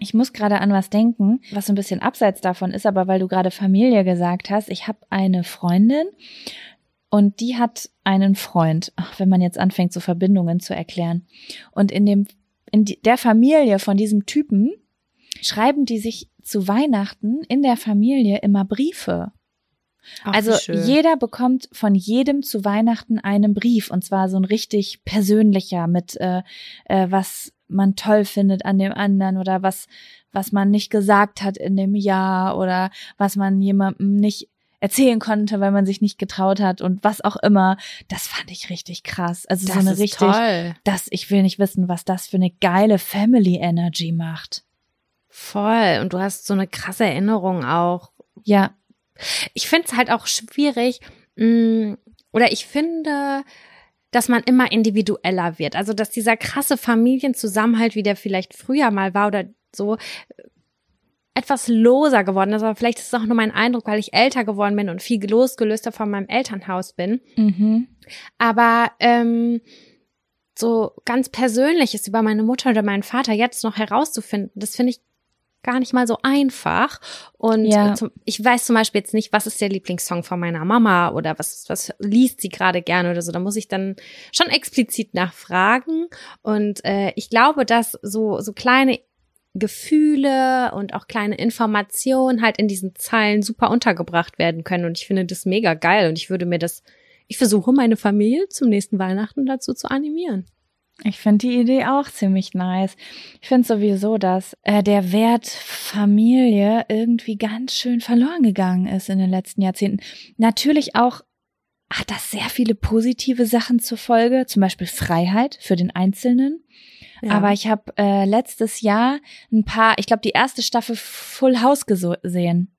Ich muss gerade an was denken, was ein bisschen abseits davon ist, aber weil du gerade Familie gesagt hast, ich habe eine Freundin und die hat einen Freund, ach, wenn man jetzt anfängt, so Verbindungen zu erklären. Und in dem, in der Familie von diesem Typen schreiben die sich zu Weihnachten in der Familie immer Briefe. Ach, also jeder bekommt von jedem zu Weihnachten einen Brief und zwar so ein richtig persönlicher mit äh, äh, was man toll findet an dem anderen oder was was man nicht gesagt hat in dem Jahr oder was man jemandem nicht erzählen konnte, weil man sich nicht getraut hat und was auch immer. Das fand ich richtig krass. Also das so eine richtig, toll. das ich will nicht wissen, was das für eine geile Family Energy macht. Voll. Und du hast so eine krasse Erinnerung auch. Ja. Ich finde es halt auch schwierig, mh, mm, oder ich finde, dass man immer individueller wird. Also, dass dieser krasse Familienzusammenhalt, wie der vielleicht früher mal war oder so, etwas loser geworden ist. Aber vielleicht ist es auch nur mein Eindruck, weil ich älter geworden bin und viel losgelöster von meinem Elternhaus bin. Mhm. Aber ähm, so ganz Persönliches über meine Mutter oder meinen Vater jetzt noch herauszufinden, das finde ich gar nicht mal so einfach. Und ja. zum, ich weiß zum Beispiel jetzt nicht, was ist der Lieblingssong von meiner Mama oder was, was liest sie gerade gerne oder so. Da muss ich dann schon explizit nachfragen. Und äh, ich glaube, dass so, so kleine Gefühle und auch kleine Informationen halt in diesen Zeilen super untergebracht werden können. Und ich finde das mega geil. Und ich würde mir das, ich versuche meine Familie zum nächsten Weihnachten dazu zu animieren. Ich finde die Idee auch ziemlich nice. Ich finde sowieso, dass äh, der Wert Familie irgendwie ganz schön verloren gegangen ist in den letzten Jahrzehnten. Natürlich auch hat das sehr viele positive Sachen zur Folge, zum Beispiel Freiheit für den Einzelnen. Ja. Aber ich habe äh, letztes Jahr ein paar, ich glaube, die erste Staffel Full House gesehen.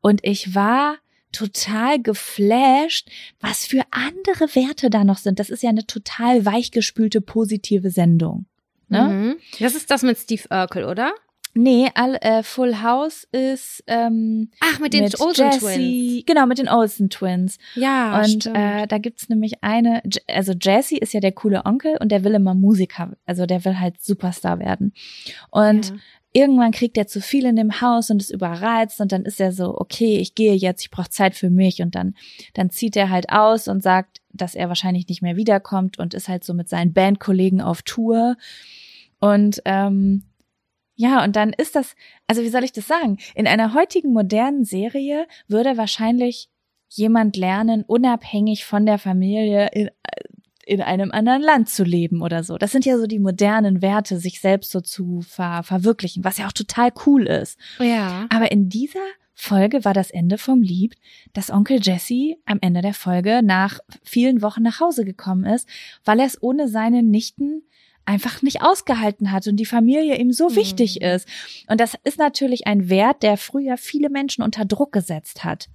Und ich war total geflasht, was für andere Werte da noch sind. Das ist ja eine total weichgespülte positive Sendung. Ne? Mhm. Das ist das mit Steve Urkel, oder? Nee, all, äh, Full House ist ähm, Ach, mit den mit Olsen Jessie, Twins. Genau, mit den Olsen Twins. Ja, und stimmt. äh, da gibt's nämlich eine, also Jesse ist ja der coole Onkel und der will immer Musiker, also der will halt Superstar werden. Und ja. irgendwann kriegt er zu viel in dem Haus und ist überreizt und dann ist er so, okay, ich gehe jetzt, ich brauche Zeit für mich und dann, dann zieht er halt aus und sagt, dass er wahrscheinlich nicht mehr wiederkommt und ist halt so mit seinen Bandkollegen auf Tour und ähm, ja, und dann ist das, also wie soll ich das sagen? In einer heutigen modernen Serie würde wahrscheinlich jemand lernen, unabhängig von der Familie in, in einem anderen Land zu leben oder so. Das sind ja so die modernen Werte, sich selbst so zu ver verwirklichen, was ja auch total cool ist. ja. Aber in dieser Folge war das Ende vom Lied, dass Onkel Jesse am Ende der Folge nach vielen Wochen nach Hause gekommen ist, weil er es ohne seine Nichten einfach nicht ausgehalten hat und die Familie ihm so Mhm. wichtig ist. Und das ist natürlich ein Wert, der früher viele Menschen unter Druck gesetzt hat.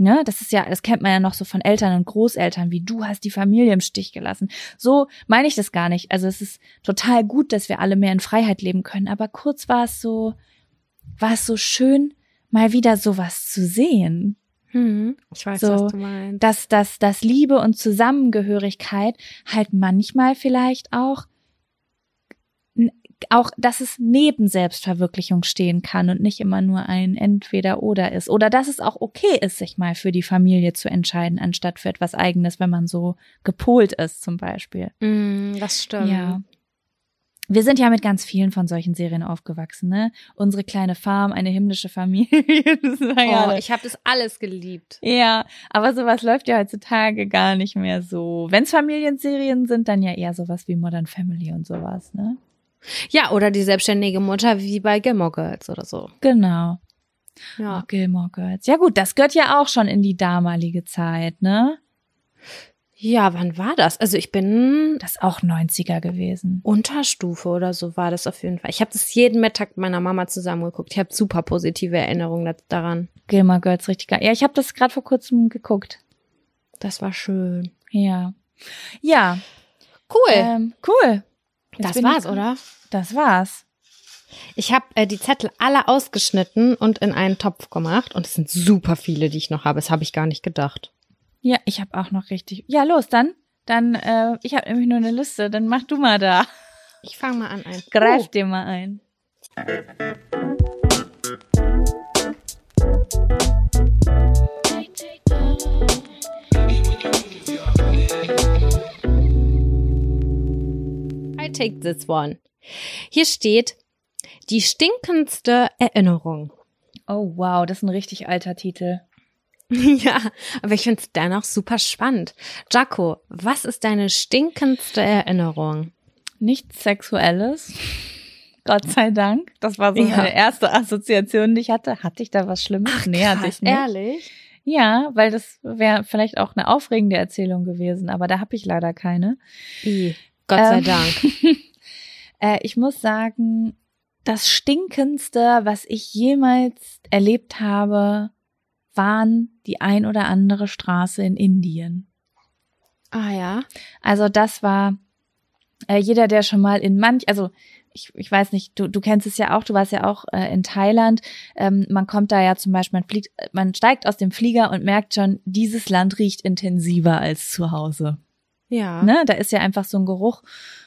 Ne, das ist ja, das kennt man ja noch so von Eltern und Großeltern, wie du hast die Familie im Stich gelassen. So meine ich das gar nicht. Also es ist total gut, dass wir alle mehr in Freiheit leben können. Aber kurz war es so, war es so schön, mal wieder sowas zu sehen. Hm. Ich weiß, So, was du meinst. Dass, dass, dass Liebe und Zusammengehörigkeit halt manchmal vielleicht auch auch, dass es neben Selbstverwirklichung stehen kann und nicht immer nur ein Entweder-Oder ist. Oder dass es auch okay ist, sich mal für die Familie zu entscheiden, anstatt für etwas Eigenes, wenn man so gepolt ist, zum Beispiel. Mm, das stimmt. Ja. Wir sind ja mit ganz vielen von solchen Serien aufgewachsen, ne? Unsere kleine Farm, eine himmlische Familie. das war ja, Oh, ich habe das alles geliebt. ja, aber sowas läuft ja heutzutage gar nicht mehr so. Wenn's Familienserien sind, dann ja eher sowas wie Modern Family und sowas, ne? Ja, oder die selbstständige Mutter wie bei Gilmore Girls oder so. Genau. Ja. Oh, Gilmore Girls. Ja gut, das gehört ja auch schon in die damalige Zeit, ne? Ja, wann war das? Also ich bin Das ist auch 90er gewesen. Unterstufe oder so war das auf jeden Fall. Ich habe das jeden Mittag mit meiner Mama zusammengeguckt. Ich habe super positive Erinnerungen da- daran. Gilmore Girls, richtig geil. Ja, ich habe das gerade vor kurzem geguckt. Das war schön. Ja. Ja, Cool. ähm, cool. Jetzt das war's, ich- oder? Das war's. Ich habe äh, die Zettel alle ausgeschnitten und in einen Topf gemacht. Und es sind super viele, die ich noch habe. Das habe ich gar nicht gedacht. Ja, ich habe auch noch richtig. Ja, los, dann. Dann, äh, ich habe nämlich nur eine Liste. Dann mach du mal da. Ich fange mal an. Ein. Greif Oh, dir mal ein. Take this one. Hier steht die stinkendste Erinnerung. Oh, wow, das ist ein richtig alter Titel. ja, aber ich finde es dennoch super spannend. Jaco, was ist deine stinkendste Erinnerung? Nichts Sexuelles. Gott sei Dank. Das war so Ja. meine erste Assoziation, die ich hatte. Hatte ich da was Schlimmes? nee, hatte ich nicht. ehrlich? Ja, weil das wäre vielleicht auch eine aufregende Erzählung gewesen, aber da habe ich leider keine. I, Gott sei Ähm, Dank. Äh, ich muss sagen, das Stinkendste, was ich jemals erlebt habe, waren die ein oder andere Straße in Indien. Ah ja. Also das war äh, jeder, der schon mal in manch, also ich, ich weiß nicht, du, du kennst es ja auch, du warst ja auch äh, in Thailand. Ähm, man kommt da ja zum Beispiel, man fliegt, man steigt aus dem Flieger und merkt schon, dieses Land riecht intensiver als zu Hause. Ja. Ne? Da ist ja einfach so ein Geruch.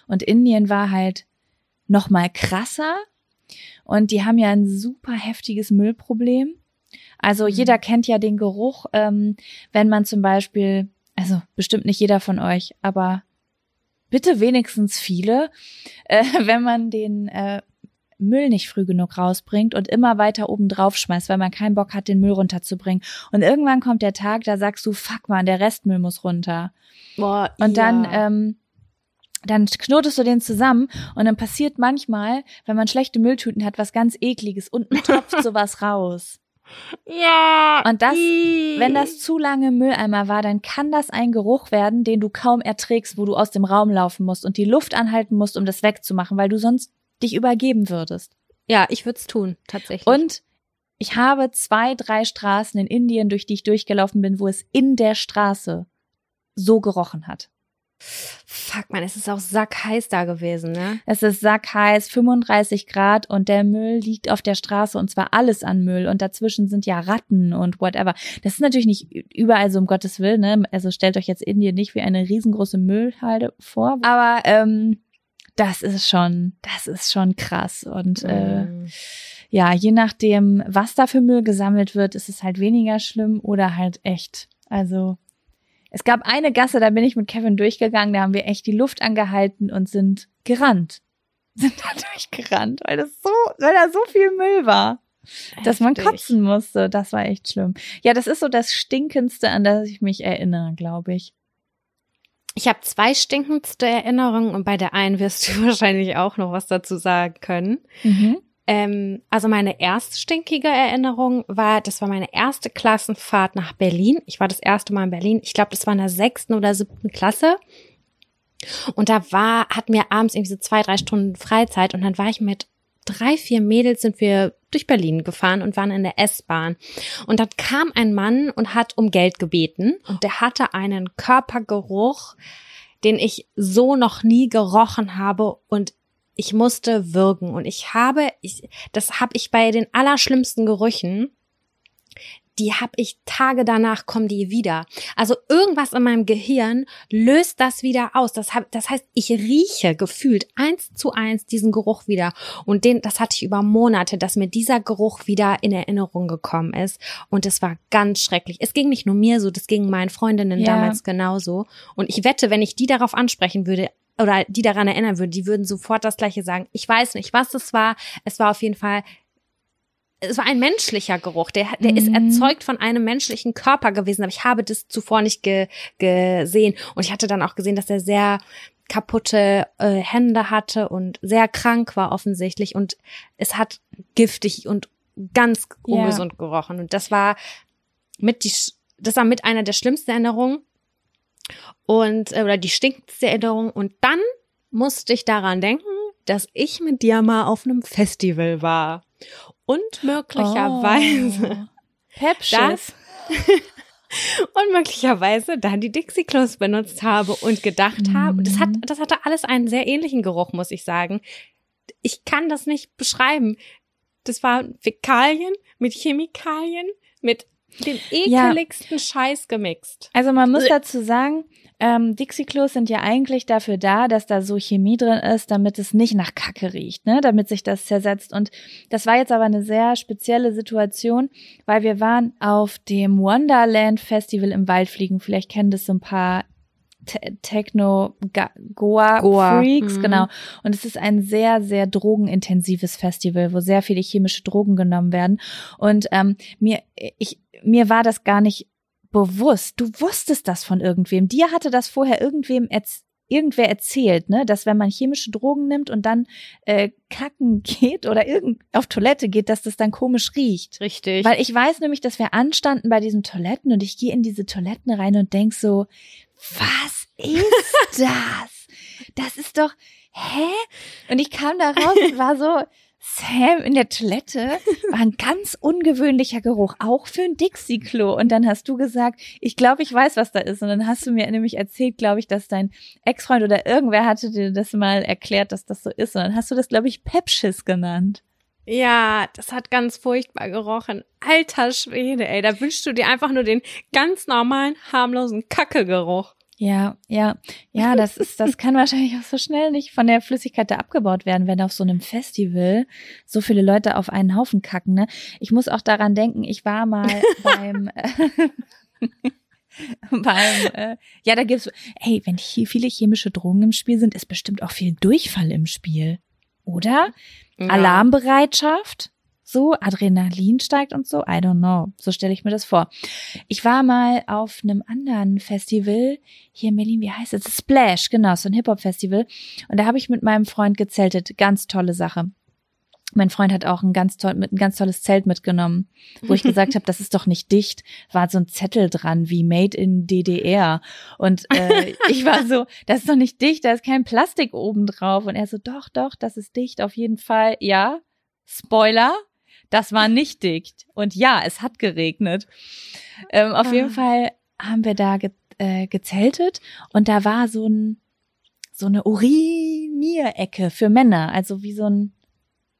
Und Indien war halt noch mal krasser. Und die haben ja ein super heftiges Müllproblem. Also Mhm. jeder kennt ja den Geruch, ähm, wenn man zum Beispiel, also bestimmt nicht jeder von euch, aber bitte wenigstens viele, äh, wenn man den äh, Müll nicht früh genug rausbringt und immer weiter oben drauf schmeißt, weil man keinen Bock hat, den Müll runterzubringen. Und irgendwann kommt der Tag, da sagst du, fuck man, der Restmüll muss runter. Boah, Und ja. dann, ähm, dann knotest du den zusammen und dann passiert manchmal, wenn man schlechte Mülltüten hat, was ganz ekliges. Unten tropft sowas raus. ja. Und das, wenn das zu lange im Mülleimer war, dann kann das ein Geruch werden, den du kaum erträgst, wo du aus dem Raum laufen musst und die Luft anhalten musst, um das wegzumachen, weil du sonst dich übergeben würdest. Ja, ich würde es tun, tatsächlich. Und ich habe zwei, drei Straßen in Indien, durch die ich durchgelaufen bin, wo es in der Straße so gerochen hat. Fuck, man, es ist auch sackheiß da gewesen, ne? Es ist sackheiß, 35 Grad und der Müll liegt auf der Straße und zwar alles an Müll und dazwischen sind ja Ratten und whatever. Das ist natürlich nicht überall so um Gottes Willen, ne? Also stellt euch jetzt Indien nicht wie eine riesengroße Müllhalde vor, aber ähm, das ist schon, das ist schon krass und äh, Mm. ja, je nachdem, was da für Müll gesammelt wird, ist es halt weniger schlimm oder halt echt. Also es gab eine Gasse, da bin ich mit Kevin durchgegangen, da haben wir echt die Luft angehalten und sind gerannt. Sind da durchgerannt, weil das so, weil da so viel Müll war, dass man Heftig. kotzen musste. Das war echt schlimm. Ja, das ist so das Stinkendste, an das ich mich erinnere, glaube ich. Ich habe zwei stinkendste Erinnerungen und bei der einen wirst du wahrscheinlich auch noch was dazu sagen können. Mhm. Ähm, also meine erste stinkige Erinnerung war, das war meine erste Klassenfahrt nach Berlin. Ich war das erste Mal in Berlin. Ich glaube, das war in der sechsten oder siebten Klasse. Und da war, hatten wir abends irgendwie so zwei, drei Stunden Freizeit und dann war ich mit drei, vier Mädels sind wir durch Berlin gefahren und waren in der S-Bahn. Und dann kam ein Mann und hat um Geld gebeten. Und der hatte einen Körpergeruch, den ich so noch nie gerochen habe. Und ich musste würgen. Und ich habe, ich, das habe ich bei den allerschlimmsten Gerüchen, die habe ich Tage danach kommen die wieder. Also irgendwas in meinem Gehirn löst das wieder aus. Das, hab, das heißt, ich rieche gefühlt eins zu eins diesen Geruch wieder. Und den, das hatte ich über Monate, dass mir dieser Geruch wieder in Erinnerung gekommen ist. Und es war ganz schrecklich. Es ging nicht nur mir so, das ging meinen Freundinnen Ja. damals genauso. Und ich wette, wenn ich die darauf ansprechen würde, oder die daran erinnern würde, die würden sofort das gleiche sagen. Ich weiß nicht, was es war. Es war auf jeden Fall es war ein menschlicher Geruch, der, der ist Mhm. erzeugt von einem menschlichen Körper gewesen, aber ich habe das zuvor nicht ge, gesehen. Und ich hatte dann auch gesehen, dass er sehr kaputte äh, Hände hatte und sehr krank war offensichtlich. Und es hat giftig und ganz ungesund gerochen. Und das war mit die, das war mit einer der schlimmsten Erinnerungen und äh, oder die stinkendste Erinnerung. Und dann musste ich daran denken, dass ich mit dir mal auf einem Festival war. Und möglicherweise Oh. Pepschiss. und möglicherweise dann die Dixie Klos benutzt habe und gedacht habe, das hat, Mhm. das hatte alles einen sehr ähnlichen Geruch, muss ich sagen. Ich kann das nicht beschreiben. Das war Fäkalien mit Chemikalien, mit dem Ja. ekeligsten Scheiß gemixt. Also man muss dazu sagen, ähm, Dixie-Klos sind ja eigentlich dafür da, dass da so Chemie drin ist, damit es nicht nach Kacke riecht, ne? damit sich das zersetzt. Und das war jetzt aber eine sehr spezielle Situation, weil wir waren auf dem Wonderland Festival im Waldfliegen. Vielleicht kennen das so ein paar Te- Techno Ga- Goa, Goa, Freaks, mhm. genau. Und es ist ein sehr, sehr drogenintensives Festival, wo sehr viele chemische Drogen genommen werden. Und ähm, mir, ich, mir war das gar nicht bewusst. Du wusstest das von irgendwem. Dir hatte das vorher irgendwem erz irgendwer erzählt, ne, dass wenn man chemische Drogen nimmt und dann äh, kacken geht oder irgend auf Toilette geht, dass das dann komisch riecht. Richtig. Weil ich weiß nämlich, dass wir anstanden bei diesen Toiletten und ich gehe in diese Toiletten rein und denk so, was ist das? Das ist doch, hä? Und ich kam da raus und war so, Sam in der Toilette war ein ganz ungewöhnlicher Geruch, auch für ein Dixie-Klo. Und dann hast du gesagt, ich glaube, ich weiß, was da ist. Und dann hast du mir nämlich erzählt, glaube ich, dass dein Ex-Freund oder irgendwer hatte dir das mal erklärt, dass das so ist. Und dann hast du das, glaube ich, Pepschiss genannt. Ja, das hat ganz furchtbar gerochen. Alter Schwede, ey, da wünschst du dir einfach nur den ganz normalen, harmlosen Kackegeruch. Ja, ja, ja, das ist, das kann wahrscheinlich auch so schnell nicht von der Flüssigkeit da abgebaut werden, wenn auf so einem Festival so viele Leute auf einen Haufen kacken. Ne? Ich muss auch daran denken, ich war mal beim, äh, beim, äh, ja, da gibt's, hey, wenn hier viele chemische Drogen im Spiel sind, ist bestimmt auch viel Durchfall im Spiel, oder? Ja. Alarmbereitschaft, so Adrenalin steigt und so. I don't know. So stelle ich mir das vor. Ich war mal auf einem anderen Festival hier in Berlin. Wie heißt es? Splash, genau, so ein Hip Hop Festival. Und da habe ich mit meinem Freund gezeltet. Ganz tolle Sache. Mein Freund hat auch ein ganz, toll, ein ganz tolles Zelt mitgenommen, wo ich gesagt habe, das ist doch nicht dicht. War so ein Zettel dran wie Made in DDR. Und äh, ich war so, das ist doch nicht dicht, da ist kein Plastik oben drauf. Und er so, doch, doch, das ist dicht, auf jeden Fall. Ja, Spoiler, das war nicht dicht. Und ja, es hat geregnet. Ähm, auf jeden Ah. Fall haben wir da ge äh, gezeltet und da war so ein so eine Urinierecke für Männer, also wie so ein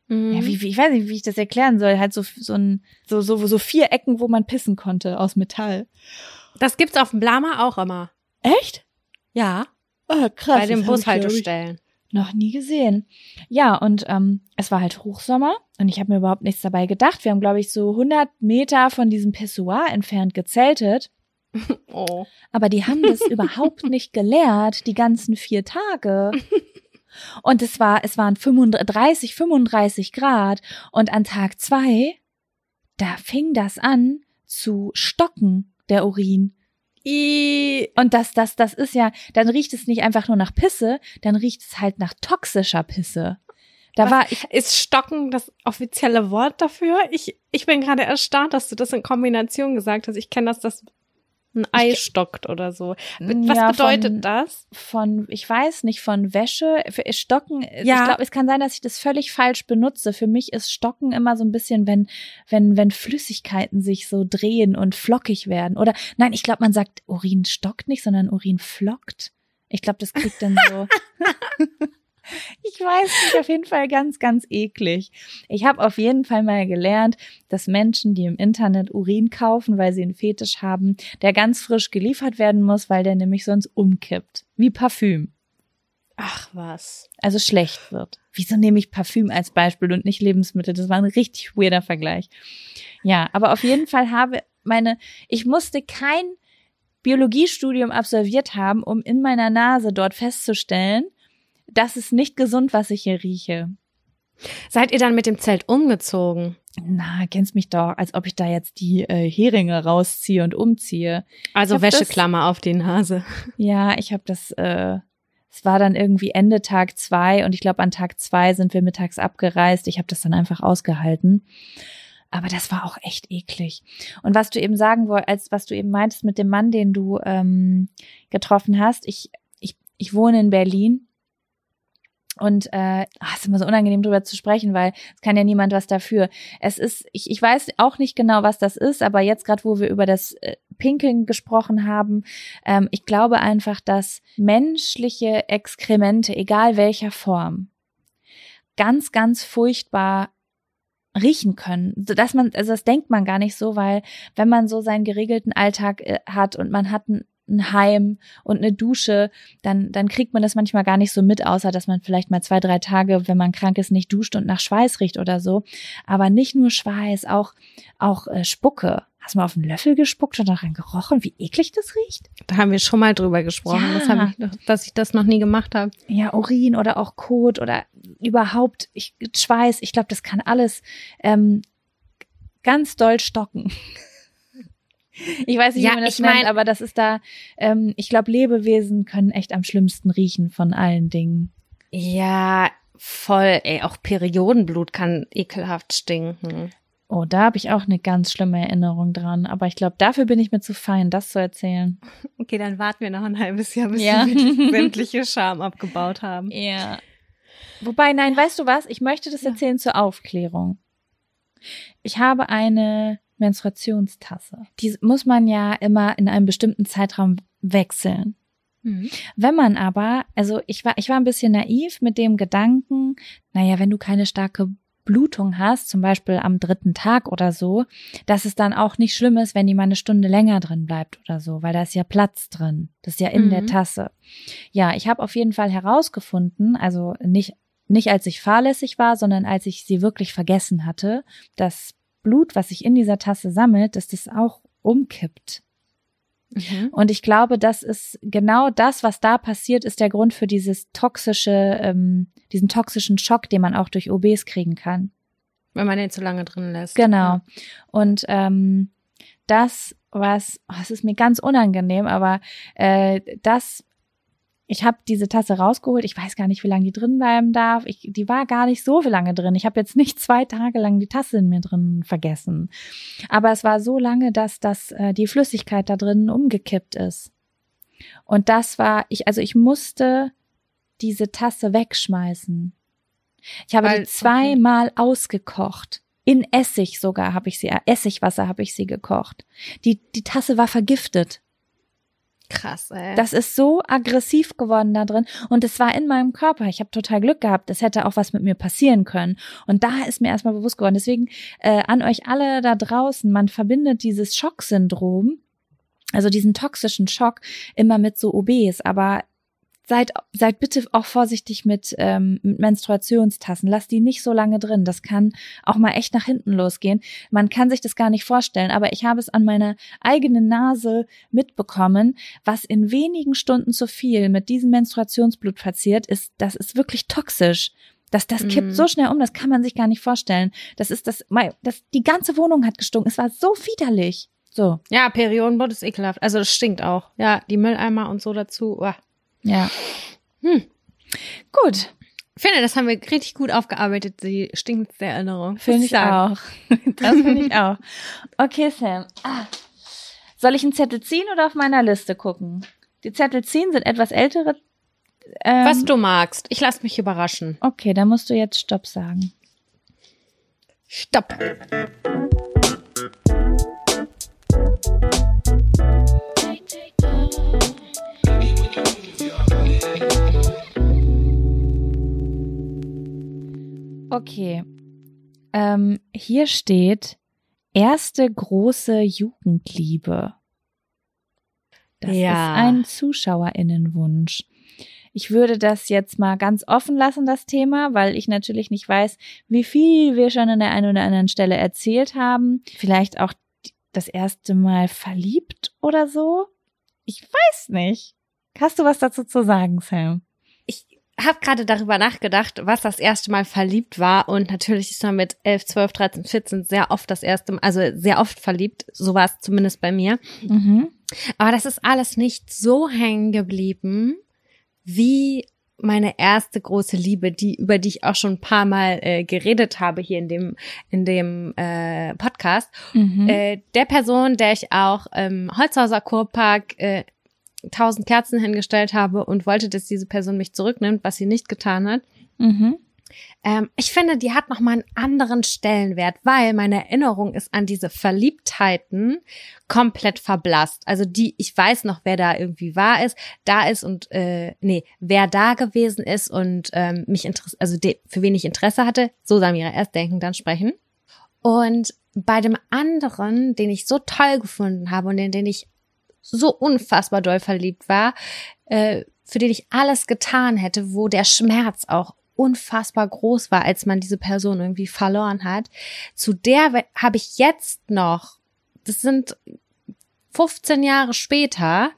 Mhm. ja, wie, wie, ich weiß nicht, wie ich das erklären soll, halt so so ein so so so vier Ecken, wo man pissen konnte aus Metall. Das gibt's auf dem Blama auch immer. Echt? Ja, Ah, krass. bei den Bushaltestellen. Noch nie gesehen. Ja, und ähm, es war halt Hochsommer und ich habe mir überhaupt nichts dabei gedacht. Wir haben, glaube ich, so 100 Meter von diesem Pissoir entfernt gezeltet. Oh. Aber die haben das überhaupt nicht geleert, die ganzen vier Tage. Und es war, es waren 35, 35 Grad. Und an Tag zwei, da fing das an zu stocken, der Urin. I Und das, das, das ist ja, dann riecht es nicht einfach nur nach Pisse, dann riecht es halt nach toxischer Pisse. Da Was? war ich, ist Stocken das offizielle Wort dafür? Ich, ich bin gerade erstaunt, dass du das in Kombination gesagt hast. Ich kenne das, dass ein Ei stockt oder so. Was ja, bedeutet von, das? Von, ich weiß nicht, von Wäsche, für Stocken. Ja. Ich glaube, es kann sein, dass ich das völlig falsch benutze. Für mich ist Stocken immer so ein bisschen, wenn, wenn, wenn Flüssigkeiten sich so drehen und flockig werden. Oder, nein, ich glaube, man sagt Urin stockt nicht, sondern Urin flockt. Ich glaube, das kriegt dann so. Ich weiß nicht, auf jeden Fall ganz, ganz eklig. Ich habe auf jeden Fall mal gelernt, dass Menschen, die im Internet Urin kaufen, weil sie einen Fetisch haben, der ganz frisch geliefert werden muss, weil der nämlich sonst umkippt. Wie Parfüm. Ach was. Also schlecht wird. Wieso nehme ich Parfüm als Beispiel und nicht Lebensmittel? Das war ein richtig weirder Vergleich. Ja, aber auf jeden Fall habe meine, ich musste kein Biologiestudium absolviert haben, um in meiner Nase dort festzustellen, das ist nicht gesund, was ich hier rieche. Seid ihr dann mit dem Zelt umgezogen? Na, kennst mich doch, als ob ich da jetzt die äh, Heringe rausziehe und umziehe. Also hab das- Wäscheklammer auf die Nase. Ja, ich habe das, äh, es war dann irgendwie Ende Tag zwei und ich glaube, an Tag zwei sind wir mittags abgereist. Ich habe das dann einfach ausgehalten. Aber das war auch echt eklig. Und was du eben sagen wolltest, als was du eben meintest mit dem Mann, den du ähm, getroffen hast, ich, ich, ich wohne in Berlin. Und äh, ach, ist immer so unangenehm drüber zu sprechen, weil es kann ja niemand was dafür. Es ist, ich, ich weiß auch nicht genau, was das ist, aber jetzt gerade, wo wir über das äh, Pinkeln gesprochen haben, ähm, ich glaube einfach, dass menschliche Exkremente, egal welcher Form, ganz, ganz furchtbar riechen können. Dass man, also das denkt man gar nicht so, weil wenn man so seinen geregelten Alltag äh, hat und man hat ein, ein Heim und eine Dusche, dann, dann kriegt man das manchmal gar nicht so mit, außer dass man vielleicht mal zwei, drei Tage, wenn man krank ist, nicht duscht und nach Schweiß riecht oder so. Aber nicht nur Schweiß, auch, auch äh, Spucke. Hast du mal auf einen Löffel gespuckt und daran gerochen, wie eklig das riecht? Da haben wir schon mal drüber gesprochen, Ja. das ich, dass ich das noch nie gemacht habe. ja, Urin oder auch Kot oder überhaupt ich, Schweiß, ich glaube, das kann alles ähm, ganz doll stocken. Ich weiß nicht, Ja, wie man das ich nennt, mein- aber das ist da, ähm, ich glaube, Lebewesen können echt am schlimmsten riechen von allen Dingen. Ja, voll. Ey, auch Periodenblut kann ekelhaft stinken. Oh, da habe ich auch eine ganz schlimme Erinnerung dran, aber ich glaube, dafür bin ich mir zu fein, das zu erzählen. Okay, dann warten wir noch ein halbes Jahr, bis Ja. wir sämtliche Scham abgebaut haben. Ja. Wobei, nein, weißt du was? Ich möchte das Ja. erzählen zur Aufklärung. Ich habe eine Menstruationstasse. Die muss man ja immer in einem bestimmten Zeitraum wechseln. Wenn man aber, also ich war, ich war ein bisschen naiv mit dem Gedanken, naja, wenn du keine starke Blutung hast, zum Beispiel am dritten Tag oder so, dass es dann auch nicht schlimm ist, wenn die mal eine Stunde länger drin bleibt oder so, weil da ist ja Platz drin. Das ist ja in Mhm. der Tasse. Ja, ich habe auf jeden Fall herausgefunden, also nicht, nicht als ich fahrlässig war, sondern als ich sie wirklich vergessen hatte, das Blut, was sich in dieser Tasse sammelt, dass das auch umkippt. Mhm. Und ich glaube, das ist genau das, was da passiert, ist der Grund für dieses toxische, ähm, diesen toxischen Schock, den man auch durch OBs kriegen kann. Wenn man den zu lange drin lässt. Genau. Und ähm, das, was, oh, es ist mir ganz unangenehm, aber äh, das, ich habe diese Tasse rausgeholt. Ich weiß gar nicht, wie lange die drin bleiben darf. Ich, die war gar nicht so lange drin. Ich habe jetzt nicht zwei Tage lang die Tasse in mir drin vergessen. Aber es war so lange, dass das äh, die Flüssigkeit da drin umgekippt ist. Und das war ich, also ich musste diese Tasse wegschmeißen. Ich habe Weil- die zweimal ausgekocht. In Essig sogar habe ich sie, äh, Essigwasser habe ich sie gekocht. Die, die Tasse war vergiftet. Krass, ey. Das ist so aggressiv geworden da drin und es war in meinem Körper. Ich habe total Glück gehabt. Es hätte auch was mit mir passieren können. Und da ist mir erstmal bewusst geworden. Deswegen äh, an euch alle da draußen, man verbindet dieses Schocksyndrom, also diesen toxischen Schock, immer mit so OBs. Aber seid, seid bitte auch vorsichtig mit, ähm, mit Menstruationstassen. Lasst die nicht so lange drin. Das kann auch mal echt nach hinten losgehen. Man kann sich das gar nicht vorstellen, aber ich habe es an meiner eigenen Nase mitbekommen, was in wenigen Stunden zu viel mit diesem Menstruationsblut passiert, ist, das ist wirklich toxisch. Das, das kippt Mhm. so schnell um, das kann man sich gar nicht vorstellen. Das ist das, das, die ganze Wohnung hat gestunken. Es war so widerlich. So, Ja, Periodenblut ist ekelhaft. Also das stinkt auch. Ja, die Mülleimer und so dazu. Uah. Ja. Hm. Gut, Ich finde, das haben wir richtig gut aufgearbeitet, die stinkendste Erinnerung. Finde ich sagen. auch. Das finde ich auch. Okay, Sam. Ah. Soll ich einen Zettel ziehen oder auf meiner Liste gucken? Die Zettel ziehen sind etwas ältere. Ähm, Was du magst. Ich lass mich überraschen. Okay, dann musst du jetzt Stopp sagen. Stopp. Okay. Ähm, hier steht erste große Jugendliebe. Das Ja. ist ein Zuschauerinnenwunsch. Ich würde das jetzt mal ganz offen lassen, das Thema, weil ich natürlich nicht weiß, wie viel wir schon an der einen oder anderen Stelle erzählt haben. Vielleicht auch das erste Mal verliebt oder so. Ich weiß nicht. Hast du was dazu zu sagen, Sam? Ich habe gerade darüber nachgedacht, was das erste Mal verliebt war. Und natürlich ist man mit 11, 12, 13, 14 sehr oft das erste Mal, also sehr oft verliebt. So war es zumindest bei mir. Mhm. Aber das ist alles nicht so hängen geblieben wie meine erste große Liebe, die über die ich auch schon ein paar Mal äh, geredet habe hier in dem in dem äh, Podcast. Mhm. Äh, der Person, der ich auch im Holzhauser Kurpark äh, tausend Kerzen hingestellt habe und wollte, dass diese Person mich zurücknimmt, was sie nicht getan hat. Mhm. Ähm, ich finde, die hat nochmal einen anderen Stellenwert, weil meine Erinnerung ist an diese Verliebtheiten komplett verblasst. Also die, ich weiß noch, wer da irgendwie war ist, da ist und äh, nee, wer da gewesen ist und ähm, mich interessiert, also für wen ich Interesse hatte, so Samira erst denken, dann sprechen. Und bei dem anderen, den ich so toll gefunden habe und in den ich so unfassbar doll verliebt war, äh, für den ich alles getan hätte, wo der Schmerz auch unfassbar groß war, als man diese Person irgendwie verloren hat. Zu der habe ich jetzt noch, das sind 15 Jahre später,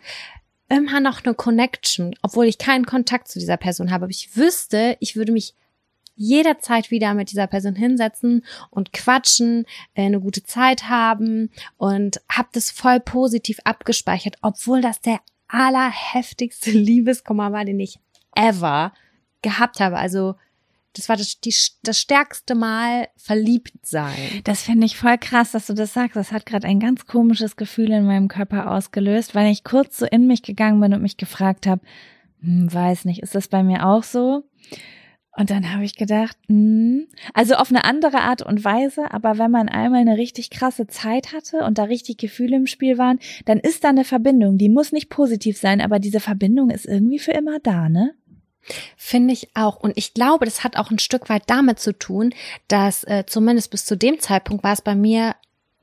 immer noch eine Connection, obwohl ich keinen Kontakt zu dieser Person habe. Aber ich wüsste, ich würde mich jederzeit wieder mit dieser Person hinsetzen und quatschen, äh, eine gute Zeit haben und habe das voll positiv abgespeichert, obwohl das der allerheftigste Liebeskummer war, den ich ever gehabt habe. Also das war das, die, das stärkste Mal verliebt sein. Das finde ich voll krass, dass du das sagst. Das hat gerade ein ganz komisches Gefühl in meinem Körper ausgelöst, weil ich kurz so in mich gegangen bin und mich gefragt habe, hm, weiß nicht, ist das bei mir auch so? Und dann habe ich gedacht, hm, also auf eine andere Art und Weise, aber wenn man einmal eine richtig krasse Zeit hatte und da richtig Gefühle im Spiel waren, dann ist da eine Verbindung. Die muss nicht positiv sein, aber diese Verbindung ist irgendwie für immer da, ne? Finde ich auch. Und ich glaube, das hat auch ein Stück weit damit zu tun, dass äh, zumindest bis zu dem Zeitpunkt war es bei mir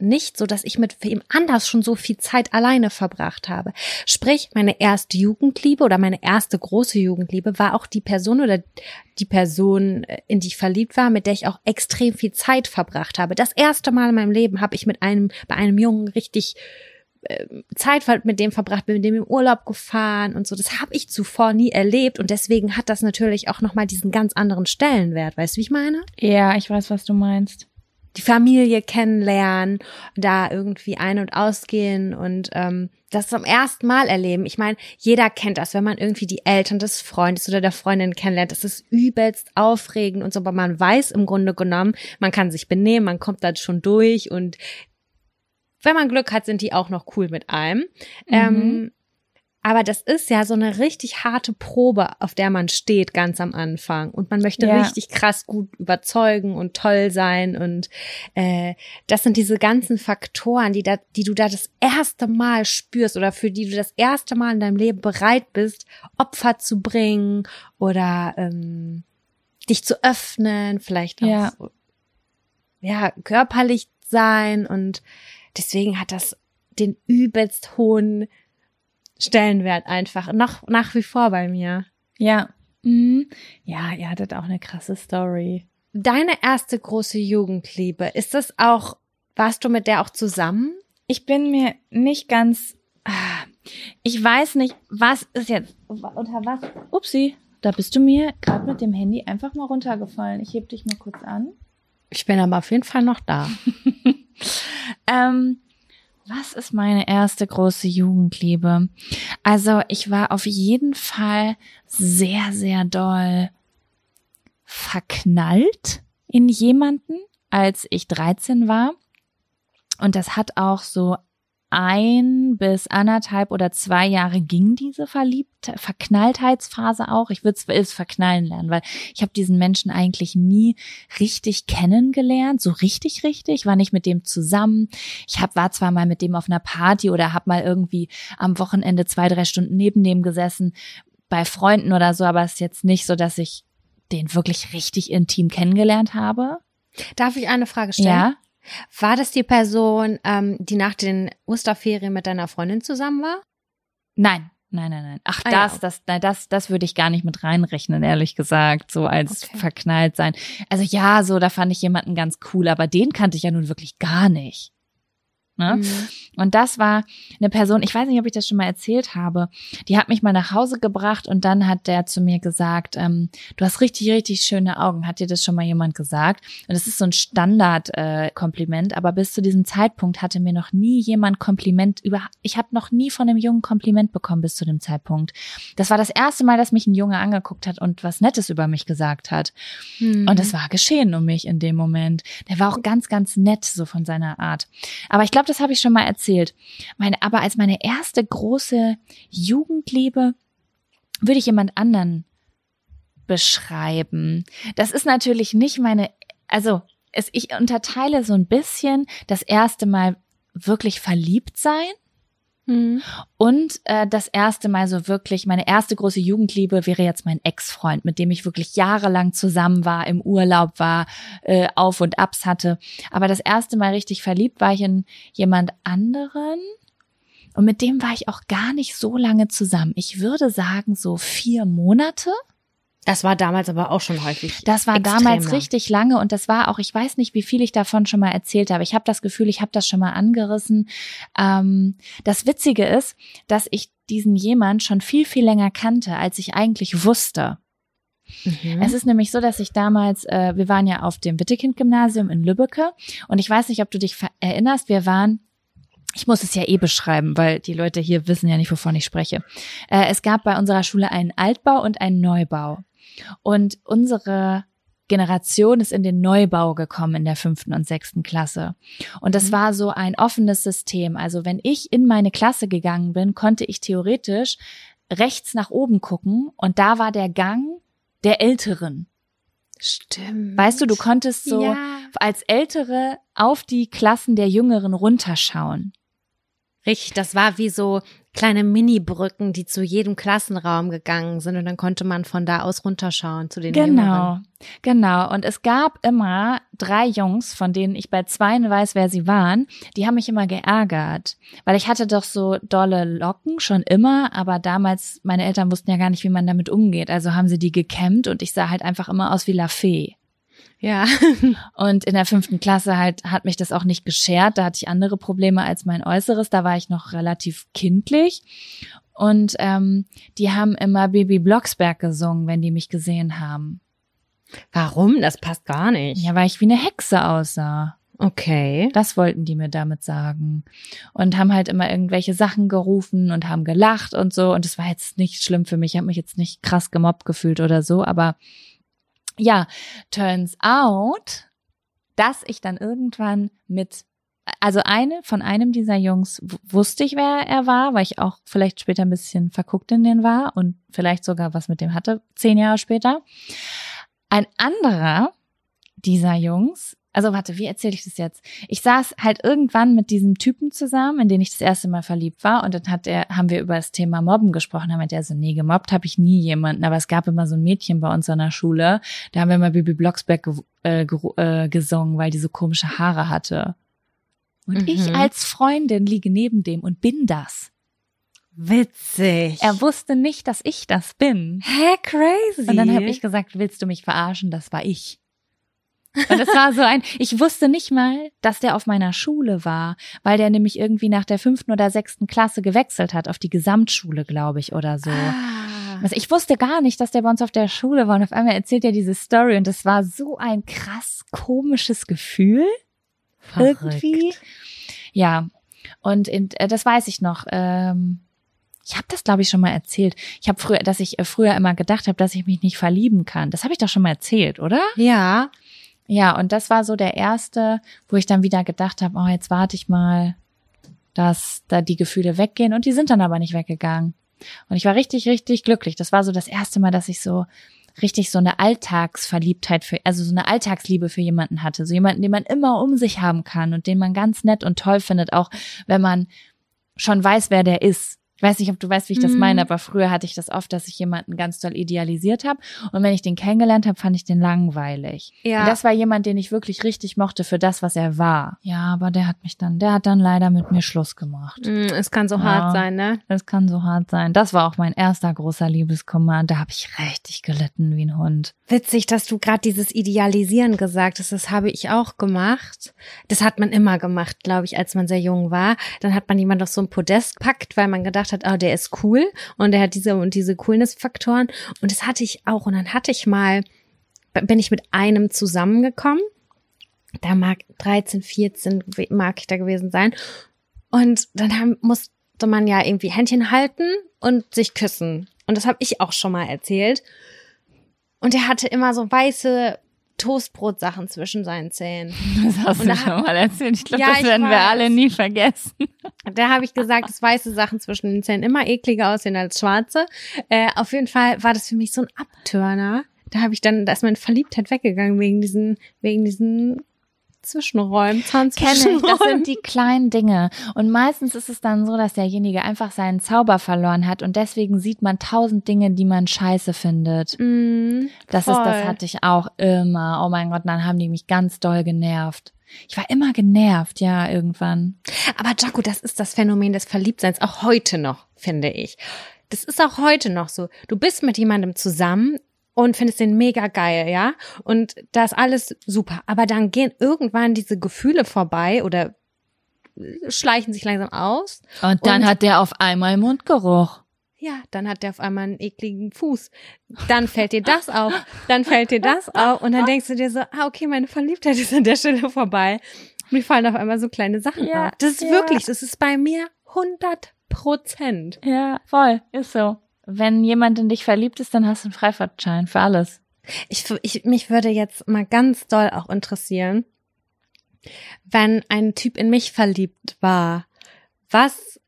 nicht so, dass ich mit wem anders schon so viel Zeit alleine verbracht habe. Sprich, meine erste Jugendliebe oder meine erste große Jugendliebe war auch die Person oder die Person, äh, in die ich verliebt war, mit der ich auch extrem viel Zeit verbracht habe. Das erste Mal in meinem Leben habe ich mit einem, bei einem Jungen richtig äh, Zeit mit dem verbracht, bin mit dem im Urlaub gefahren und so. Das habe ich zuvor nie erlebt und deswegen hat das natürlich auch nochmal diesen ganz anderen Stellenwert. Weißt du, wie ich meine? Ja, ich weiß, was du meinst. Die Familie kennenlernen, da irgendwie ein- und ausgehen und ähm, das zum ersten Mal erleben. Ich meine, jeder kennt das, wenn man irgendwie die Eltern des Freundes oder der Freundin kennenlernt. Das ist übelst aufregend und so, aber man weiß im Grunde genommen, man kann sich benehmen, man kommt da schon durch und wenn man Glück hat, sind die auch noch cool mit einem. Mhm. Ähm, Aber das ist ja so eine richtig harte Probe, auf der man steht ganz am Anfang. Und man möchte Ja. richtig krass gut überzeugen und toll sein. Und äh, das sind diese ganzen Faktoren, die, da, die du da das erste Mal spürst oder für die du das erste Mal in deinem Leben bereit bist, Opfer zu bringen oder ähm, dich zu öffnen, vielleicht auch Ja. so, ja, körperlich sein. Und deswegen hat das den übelst hohen Stellenwert einfach noch nach wie vor bei mir. Ja. Mhm. Ja, ihr hattet auch eine krasse Story. Deine erste große Jugendliebe, ist das auch, warst du mit der auch zusammen? Ich bin mir nicht ganz. ah, Ich weiß nicht, was ist jetzt. Unter was? Upsi, da bist du mir gerade mit dem Handy einfach mal runtergefallen. Ich heb dich mal kurz an. Ich bin aber auf jeden Fall noch da. Ähm, was ist meine erste große Jugendliebe? Also ich war auf jeden Fall sehr, sehr doll verknallt in jemanden, als ich 13 war. Und das hat auch so ein bis anderthalb oder zwei Jahre ging diese verliebt Verknalltheitsphase auch. Ich würde es verknallen lernen, weil ich habe diesen Menschen eigentlich nie richtig kennengelernt, so richtig richtig, war nicht mit dem zusammen. Ich hab, war zwar mal mit dem auf einer Party oder hab mal irgendwie am Wochenende zwei, drei Stunden neben dem gesessen bei Freunden oder so, aber es ist jetzt nicht so, dass ich den wirklich richtig intim kennengelernt habe. Darf ich eine Frage stellen? Ja, War das die Person, ähm, die nach den Osterferien mit deiner Freundin zusammen war? Nein, nein, nein, nein. Ach, Ah, ja. das, das, nein, das, das würde ich gar nicht mit reinrechnen, ehrlich gesagt, so als Okay. verknallt sein. Also ja, so, da fand ich jemanden ganz cool, aber den kannte ich ja nun wirklich gar nicht. Ne? Mhm. Und das war eine Person, ich weiß nicht, ob ich das schon mal erzählt habe, die hat mich mal nach Hause gebracht und dann hat der zu mir gesagt, ähm, du hast richtig, richtig schöne Augen. Hat dir das schon mal jemand gesagt? Und das ist so ein Standard-Kompliment, äh, aber bis zu diesem Zeitpunkt hatte mir noch nie jemand Kompliment über, ich habe noch nie von einem Jungen Kompliment bekommen bis zu dem Zeitpunkt. Das war das erste Mal, dass mich ein Junge angeguckt hat und was Nettes über mich gesagt hat. Mhm. Und es war geschehen um mich in dem Moment. Der war auch ganz, ganz nett so von seiner Art. Aber ich glaube, das habe ich schon mal erzählt. Meine, aber als meine erste große Jugendliebe würde ich jemand anderen beschreiben. Das ist natürlich nicht meine, also es, ich unterteile so ein bisschen das erste Mal wirklich verliebt sein Mhm. und äh, das erste Mal so wirklich, meine erste große Jugendliebe wäre jetzt mein Ex-Freund, mit dem ich wirklich jahrelang zusammen war, im Urlaub war, äh, Auf und Abs hatte. Aber das erste Mal richtig verliebt war ich in jemand anderen. Und mit dem war ich auch gar nicht so lange zusammen. Ich würde sagen, so vier Monate. Das war damals aber auch schon häufig. Das war damals lang. richtig lange und das war auch, ich weiß nicht, wie viel ich davon schon mal erzählt habe. Ich habe das Gefühl, ich habe das schon mal angerissen. Ähm, das Witzige ist, dass ich diesen jemand schon viel, viel länger kannte, als ich eigentlich wusste. Mhm. Es ist nämlich so, dass ich damals, äh, wir waren ja auf dem Wittekind-Gymnasium in Lübbecke und ich weiß nicht, ob du dich erinnerst, wir waren ich muss es ja eh beschreiben, weil die Leute hier wissen ja nicht, wovon ich spreche. Äh, es gab bei unserer Schule einen Altbau und einen Neubau. Und unsere Generation ist in den Neubau gekommen in der fünften und sechsten Klasse. Und das Mhm. war so ein offenes System. Also wenn ich in meine Klasse gegangen bin, konnte ich theoretisch rechts nach oben gucken und da war der Gang der Älteren. Stimmt. Weißt du, du konntest so ja. als Ältere auf die Klassen der Jüngeren runterschauen. Richtig, das war wie so kleine Mini-Brücken, die zu jedem Klassenraum gegangen sind und dann konnte man von da aus runterschauen zu den Genau, Jüngeren. genau. Und es gab immer drei Jungs, von denen ich bei zweien weiß, wer sie waren. Die haben mich immer geärgert, weil ich hatte doch so dolle Locken schon immer, aber damals meine Eltern wussten ja gar nicht, wie man damit umgeht. Also haben sie die gekämmt und ich sah halt einfach immer aus wie La Fee. Ja. Und in der fünften Klasse halt hat mich das auch nicht geschert. Da hatte ich andere Probleme als mein Äußeres. Da war ich noch relativ kindlich. Und ähm, die haben immer Baby Blocksberg gesungen, wenn die mich gesehen haben. Warum? Das passt gar nicht. Ja, weil ich wie eine Hexe aussah. Okay. Das wollten die mir damit sagen. Und haben halt immer irgendwelche Sachen gerufen und haben gelacht und so. Und es war jetzt nicht schlimm für mich. Ich habe mich jetzt nicht krass gemobbt gefühlt oder so. Aber ja, turns out, dass ich dann irgendwann mit also eine von einem dieser Jungs wusste ich, wer er war, weil ich auch vielleicht später ein bisschen verguckt in den war und vielleicht sogar was mit dem hatte, zehn Jahre später. Ein anderer dieser Jungs also warte, wie erzähle ich das jetzt? Ich saß halt irgendwann mit diesem Typen zusammen, in den ich das erste Mal verliebt war, und dann hat er, haben wir über das Thema Mobben gesprochen. Da meinte er so, nee, gemobbt habe ich nie jemanden, aber es gab immer so ein Mädchen bei uns an der Schule, da haben wir mal Bibi Blocksberg ge äh, ge äh, gesungen, weil die so komische Haare hatte. Und mhm. ich als Freundin liege neben dem und bin das. Witzig. Er wusste nicht, dass ich das bin. Hä, crazy. Und dann habe ich gesagt, willst du mich verarschen? Das war ich. Und es war so ein, ich wusste nicht mal, dass der auf meiner Schule war, weil der nämlich irgendwie nach der fünften oder sechsten Klasse gewechselt hat, auf die Gesamtschule, glaube ich, oder so. Ah. Also ich wusste gar nicht, dass der bei uns auf der Schule war und auf einmal erzählt er diese Story und es war so ein krass komisches Gefühl. Verrückt. Irgendwie. Ja. Und in, äh, das weiß ich noch. Ähm, ich habe das, glaube ich, schon mal erzählt. Ich habe früher, dass ich äh, früher immer gedacht habe, dass ich mich nicht verlieben kann. Das habe ich doch schon mal erzählt, oder? Ja. Ja, und das war so der erste, wo ich dann wieder gedacht habe, oh, jetzt warte ich mal, dass da die Gefühle weggehen und die sind dann aber nicht weggegangen. Und ich war richtig, richtig glücklich. Das war so das erste Mal, dass ich so richtig so eine Alltagsverliebtheit für, also so eine Alltagsliebe für jemanden hatte. So jemanden, den man immer um sich haben kann und den man ganz nett und toll findet, auch wenn man schon weiß, wer der ist. Ich weiß nicht, ob du weißt, wie ich das meine, mhm. aber früher hatte ich das oft, dass ich jemanden ganz doll idealisiert habe. Und wenn ich den kennengelernt habe, fand ich den langweilig. Ja. Und das war jemand, den ich wirklich richtig mochte für das, was er war. Ja, aber der hat mich dann, der hat dann leider mit mir Schluss gemacht. Mm, es kann so ja, hart sein, ne? Es kann so hart sein. Das war auch mein erster großer Liebeskummer. Da habe ich richtig gelitten wie ein Hund. Witzig, dass du gerade dieses Idealisieren gesagt hast. Das habe ich auch gemacht. Das hat man immer gemacht, glaube ich, als man sehr jung war. Dann hat man jemand auf so ein Podest packt, weil man gedacht gedacht hat, oh, der ist cool und der hat diese und diese Coolness-Faktoren. Und das hatte ich auch. Und dann hatte ich mal, bin ich mit einem zusammengekommen. Da mag 13, 14 mag ich da gewesen sein. Und dann haben, musste man ja irgendwie Händchen halten und sich küssen. Und das habe ich auch schon mal erzählt. Und er hatte immer so weiße Toastbrotsachen zwischen seinen Zähnen. Das hast und du schon mal erzählt. Ich glaube, ja, das werden wir alle nie vergessen. Da habe ich gesagt, dass weiße Sachen zwischen den Zähnen immer ekliger aussehen als schwarze. Äh, auf jeden Fall war das für mich so ein Abtörner. Da habe ich dann, da ist meine Verliebtheit weggegangen wegen diesen, wegen diesen Zwischenräumen, Zahnzwischenräumen. Kenne ich, das sind die kleinen Dinge. Und meistens ist es dann so, dass derjenige einfach seinen Zauber verloren hat und deswegen sieht man tausend Dinge, die man scheiße findet. Mm, das voll. ist, das hatte ich auch immer. Oh mein Gott, dann haben die mich ganz doll genervt. Ich war immer genervt, ja, irgendwann. Aber Jaco, das ist das Phänomen des Verliebtseins, auch heute noch, finde ich. Das ist auch heute noch so. Du bist mit jemandem zusammen, und findest den mega geil, ja? Und da ist alles super. Aber dann gehen irgendwann diese Gefühle vorbei oder schleichen sich langsam aus. Und dann und, hat der auf einmal Mundgeruch. Ja, dann hat der auf einmal einen ekligen Fuß. Dann fällt dir das auf, dann fällt dir das auf und dann denkst du dir so, ah, okay, meine Verliebtheit ist an der Stelle vorbei. Und mir fallen auf einmal so kleine Sachen ja, auf. Das ist ja. wirklich, das ist bei mir 100 Prozent. Ja, voll, ist so wenn jemand in dich verliebt ist, dann hast du einen Freifahrtschein für alles. Ich, ich, mich würde jetzt mal ganz doll auch interessieren, wenn ein Typ in mich verliebt war, was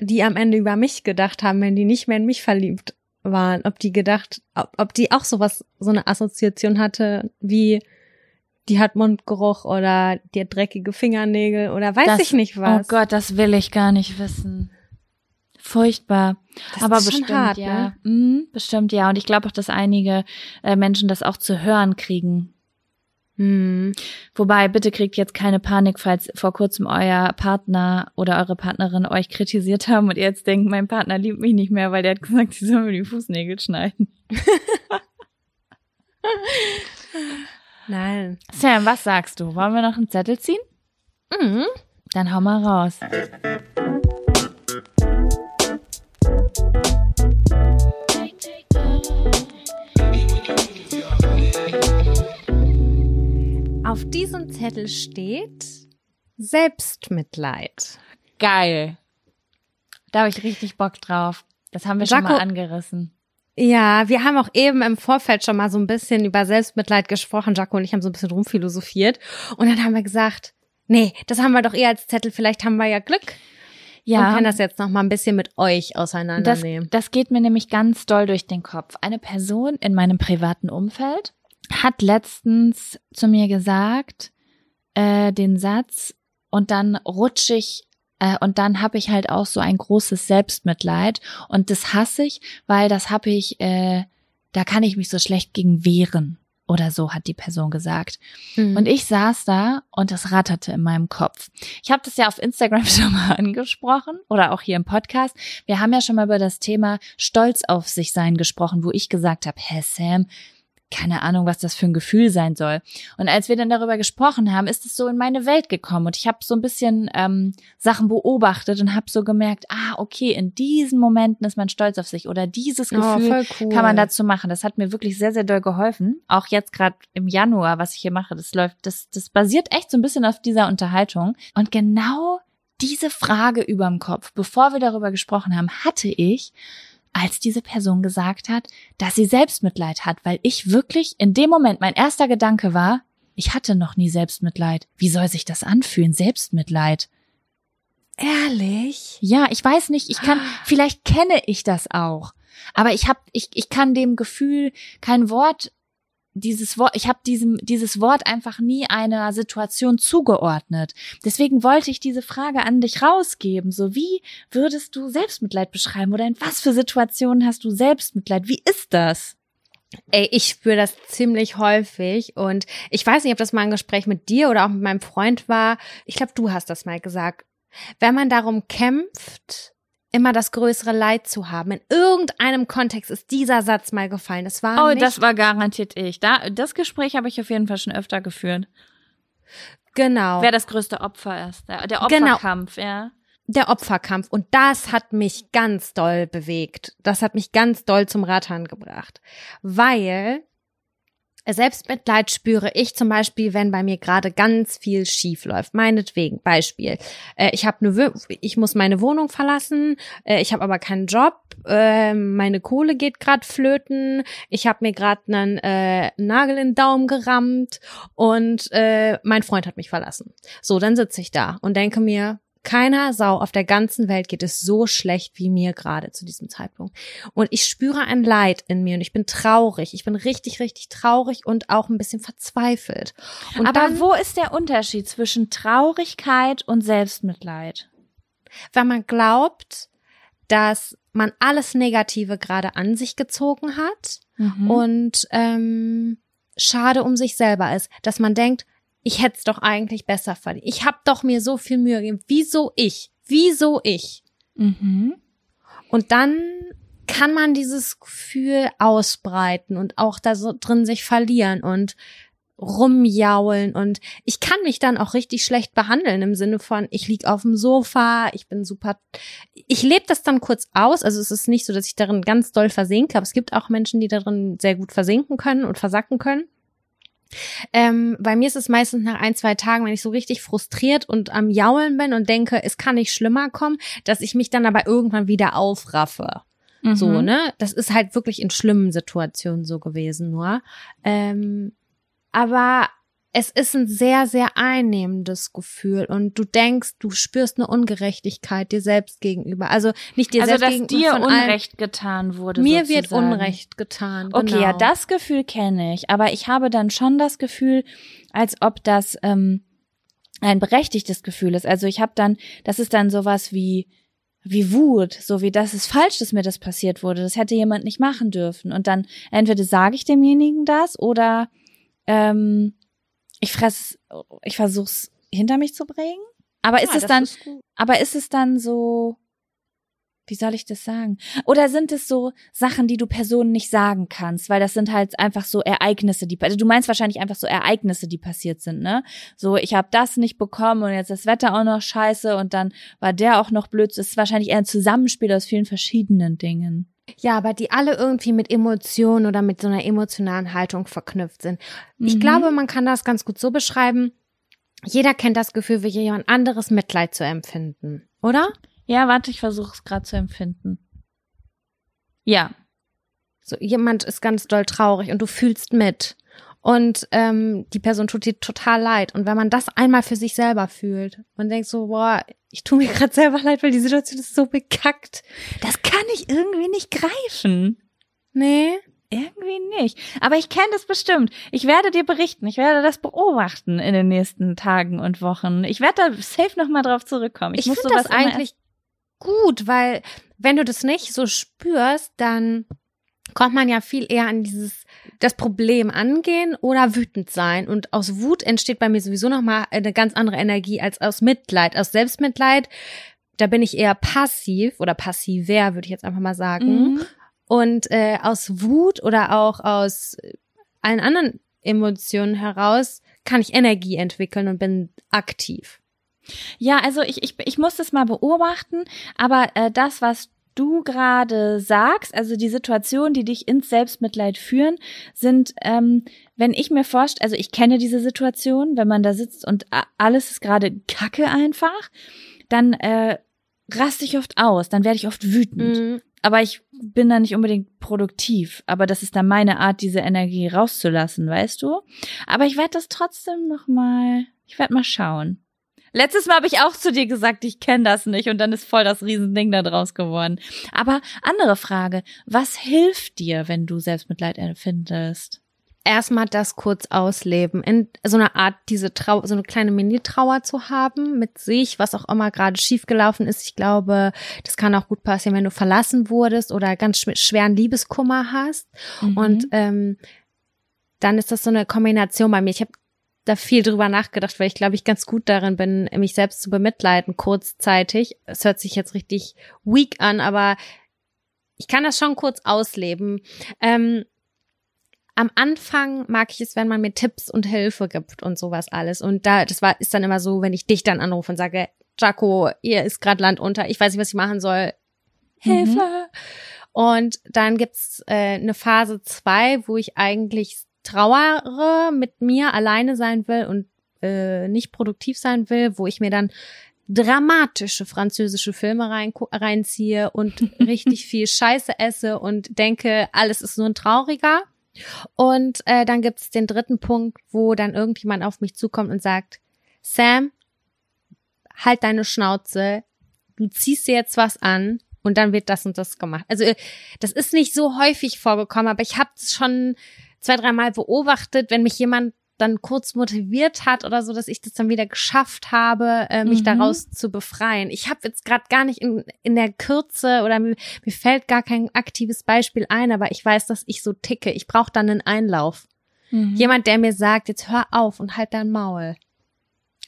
die am Ende über mich gedacht haben, wenn die nicht mehr in mich verliebt waren, ob die gedacht, ob, ob die auch sowas, so eine Assoziation hatte, wie die hat Mundgeruch oder die hat dreckige Fingernägel oder weiß das, ich nicht was. Oh Gott, das will ich gar nicht wissen. Furchtbar. Das Aber bestimmt, hart, ja. Ne? Mhm, bestimmt, ja. Und ich glaube auch, dass einige äh, Menschen das auch zu hören kriegen. Hm. Wobei, bitte kriegt jetzt keine Panik, falls vor kurzem euer Partner oder eure Partnerin euch kritisiert haben und ihr jetzt denkt, mein Partner liebt mich nicht mehr, weil der hat gesagt, sie soll mir die Fußnägel schneiden. Nein. Sam, was sagst du? Wollen wir noch einen Zettel ziehen? Mhm. Dann hau mal raus. Auf diesem Zettel steht Selbstmitleid. Geil. Da habe ich richtig Bock drauf. Das haben wir Jaco, schon mal angerissen. Ja, wir haben auch eben im Vorfeld schon mal so ein bisschen über Selbstmitleid gesprochen. Jaco und ich haben so ein bisschen rumphilosophiert. Und dann haben wir gesagt, Nee, das haben wir doch eher als Zettel. Vielleicht haben wir ja Glück. Ja. Und kann das jetzt noch mal ein bisschen mit euch auseinandernehmen. Das, das geht mir nämlich ganz doll durch den Kopf. Eine Person in meinem privaten Umfeld hat letztens zu mir gesagt, äh, den Satz, und dann rutsche ich äh, und dann habe ich halt auch so ein großes Selbstmitleid und das hasse ich, weil das habe ich, äh, da kann ich mich so schlecht gegen wehren oder so hat die Person gesagt. Mhm. Und ich saß da und das ratterte in meinem Kopf. Ich habe das ja auf Instagram schon mal angesprochen oder auch hier im Podcast. Wir haben ja schon mal über das Thema Stolz auf sich sein gesprochen, wo ich gesagt habe, hä Sam, keine Ahnung, was das für ein Gefühl sein soll. Und als wir dann darüber gesprochen haben, ist es so in meine Welt gekommen und ich habe so ein bisschen ähm, Sachen beobachtet und habe so gemerkt, ah, okay, in diesen Momenten ist man stolz auf sich oder dieses oh, Gefühl oh, cool. kann man dazu machen. Das hat mir wirklich sehr, sehr doll geholfen. Auch jetzt gerade im Januar, was ich hier mache, das läuft, das, das basiert echt so ein bisschen auf dieser Unterhaltung. Und genau diese Frage überm Kopf, bevor wir darüber gesprochen haben, hatte ich als diese Person gesagt hat, dass sie Selbstmitleid hat, weil ich wirklich in dem Moment mein erster Gedanke war, ich hatte noch nie Selbstmitleid. Wie soll sich das anfühlen, Selbstmitleid? Ehrlich? Ja, ich weiß nicht, ich kann, vielleicht kenne ich das auch. Aber ich hab, ich, ich kann dem Gefühl kein Wort dieses Wort, ich habe diesem dieses Wort einfach nie einer Situation zugeordnet. Deswegen wollte ich diese Frage an dich rausgeben. So wie würdest du Selbstmitleid beschreiben oder in was für Situationen hast du Selbstmitleid? Wie ist das? Ey, ich spüre das ziemlich häufig und ich weiß nicht, ob das mal ein Gespräch mit dir oder auch mit meinem Freund war. Ich glaube, du hast das mal gesagt. Wenn man darum kämpft, immer das größere Leid zu haben. In irgendeinem Kontext ist dieser Satz mal gefallen. Das war Oh, nicht das war garantiert ich. Da, das Gespräch habe ich auf jeden Fall schon öfter geführt. Genau. Wer das größte Opfer ist. Der, der genau. Opferkampf, genau. ja. Der Opferkampf. Und das hat mich ganz doll bewegt. Das hat mich ganz doll zum Rattern gebracht. Weil Selbstmitleid spüre ich zum Beispiel, wenn bei mir gerade ganz viel schief läuft. Meinetwegen, Beispiel. Äh, ich habe eine, ich muss meine Wohnung verlassen, äh, ich habe aber keinen Job, äh, meine Kohle geht gerade flöten, ich habe mir gerade einen äh, Nagel in den Daumen gerammt und äh, mein Freund hat mich verlassen. So, dann sitze ich da und denke mir, keiner Sau auf der ganzen Welt geht es so schlecht wie mir gerade zu diesem Zeitpunkt. Und ich spüre ein Leid in mir und ich bin traurig. Ich bin richtig, richtig traurig und auch ein bisschen verzweifelt. Und Aber dann, wo ist der Unterschied zwischen Traurigkeit und Selbstmitleid? Weil man glaubt, dass man alles Negative gerade an sich gezogen hat mhm. und ähm, schade um sich selber ist, dass man denkt, ich hätte es doch eigentlich besser verdient. Ich habe doch mir so viel Mühe gegeben. Wieso ich? Wieso ich? Mhm. Und dann kann man dieses Gefühl ausbreiten und auch da so drin sich verlieren und rumjaulen und ich kann mich dann auch richtig schlecht behandeln im Sinne von ich lieg auf dem Sofa, ich bin super ich lebe das dann kurz aus, also es ist nicht so, dass ich darin ganz doll versinke, aber es gibt auch Menschen, die darin sehr gut versinken können und versacken können. Ähm, bei mir ist es meistens nach ein, zwei Tagen, wenn ich so richtig frustriert und am Jaulen bin und denke, es kann nicht schlimmer kommen, dass ich mich dann aber irgendwann wieder aufraffe. Mhm. So, ne? Das ist halt wirklich in schlimmen Situationen so gewesen nur. Ähm, aber es ist ein sehr, sehr einnehmendes Gefühl und du denkst, du spürst eine Ungerechtigkeit dir selbst gegenüber. Also nicht dir also, selbst dass gegenüber. dir Unrecht getan wurde. Mir sozusagen. wird Unrecht getan. Genau. Okay, ja, das Gefühl kenne ich. Aber ich habe dann schon das Gefühl, als ob das ähm, ein berechtigtes Gefühl ist. Also ich habe dann, das ist dann sowas wie wie Wut, so wie das ist falsch, dass mir das passiert wurde. Das hätte jemand nicht machen dürfen. Und dann entweder sage ich demjenigen das oder ähm, ich fress, ich versuch's hinter mich zu bringen. Aber ist ja, es dann, ist aber ist es dann so, wie soll ich das sagen? Oder sind es so Sachen, die du Personen nicht sagen kannst, weil das sind halt einfach so Ereignisse, die also du meinst wahrscheinlich einfach so Ereignisse, die passiert sind, ne? So ich habe das nicht bekommen und jetzt das Wetter auch noch scheiße und dann war der auch noch blöd. Es ist wahrscheinlich eher ein Zusammenspiel aus vielen verschiedenen Dingen. Ja, aber die alle irgendwie mit Emotionen oder mit so einer emotionalen Haltung verknüpft sind. Ich mhm. glaube, man kann das ganz gut so beschreiben. Jeder kennt das Gefühl, wie jemand anderes Mitleid zu empfinden, oder? Ja, warte, ich versuche es gerade zu empfinden. Ja. So, jemand ist ganz doll traurig und du fühlst mit. Und ähm, die Person tut dir total leid. Und wenn man das einmal für sich selber fühlt und denkt so, boah, ich tue mir gerade selber leid, weil die Situation ist so bekackt. Das kann ich irgendwie nicht greifen. Nee. Irgendwie nicht. Aber ich kenne das bestimmt. Ich werde dir berichten. Ich werde das beobachten in den nächsten Tagen und Wochen. Ich werde da safe nochmal drauf zurückkommen. Ich, ich finde das eigentlich gut, weil wenn du das nicht so spürst, dann kommt man ja viel eher an dieses das Problem angehen oder wütend sein und aus Wut entsteht bei mir sowieso noch mal eine ganz andere Energie als aus Mitleid, aus Selbstmitleid. Da bin ich eher passiv oder passiver, würde ich jetzt einfach mal sagen. Mhm. Und äh, aus Wut oder auch aus allen anderen Emotionen heraus kann ich Energie entwickeln und bin aktiv. Ja, also ich, ich, ich muss das mal beobachten, aber äh, das, was du gerade sagst, also die Situationen, die dich ins Selbstmitleid führen, sind, ähm, wenn ich mir vorstelle, also ich kenne diese Situation, wenn man da sitzt und alles ist gerade Kacke einfach, dann äh, raste ich oft aus, dann werde ich oft wütend. Mhm. Aber ich bin da nicht unbedingt produktiv. Aber das ist dann meine Art, diese Energie rauszulassen, weißt du? Aber ich werde das trotzdem noch mal, ich werde mal schauen. Letztes Mal habe ich auch zu dir gesagt, ich kenne das nicht und dann ist voll das Riesending da draus geworden. Aber andere Frage, was hilft dir, wenn du Selbstmitleid empfindest? Erstmal das kurz ausleben, in so einer Art diese Trauer, so eine kleine Mini-Trauer zu haben mit sich, was auch immer gerade schiefgelaufen ist. Ich glaube, das kann auch gut passieren, wenn du verlassen wurdest oder ganz schweren Liebeskummer hast. Mhm. Und ähm, dann ist das so eine Kombination bei mir. Ich habe da viel drüber nachgedacht, weil ich glaube, ich ganz gut darin bin, mich selbst zu bemitleiden, kurzzeitig. Es hört sich jetzt richtig weak an, aber ich kann das schon kurz ausleben. Ähm, am Anfang mag ich es, wenn man mir Tipps und Hilfe gibt und sowas alles. Und da, das war, ist dann immer so, wenn ich dich dann anrufe und sage, Jaco, ihr ist gerade Land unter, ich weiß nicht, was ich machen soll. Hilfe! Mhm. Und dann gibt's äh, eine Phase zwei, wo ich eigentlich trauere, mit mir alleine sein will und äh, nicht produktiv sein will, wo ich mir dann dramatische französische Filme rein, reinziehe und richtig viel Scheiße esse und denke, alles ist nur ein trauriger. Und äh, dann gibt es den dritten Punkt, wo dann irgendjemand auf mich zukommt und sagt, Sam, halt deine Schnauze, du ziehst dir jetzt was an und dann wird das und das gemacht. Also das ist nicht so häufig vorgekommen, aber ich habe es schon zwei, dreimal beobachtet, wenn mich jemand dann kurz motiviert hat oder so, dass ich das dann wieder geschafft habe, äh, mich mhm. daraus zu befreien. Ich habe jetzt gerade gar nicht in, in der Kürze oder mir, mir fällt gar kein aktives Beispiel ein, aber ich weiß, dass ich so ticke. Ich brauche dann einen Einlauf. Mhm. Jemand, der mir sagt, jetzt hör auf und halt dein Maul.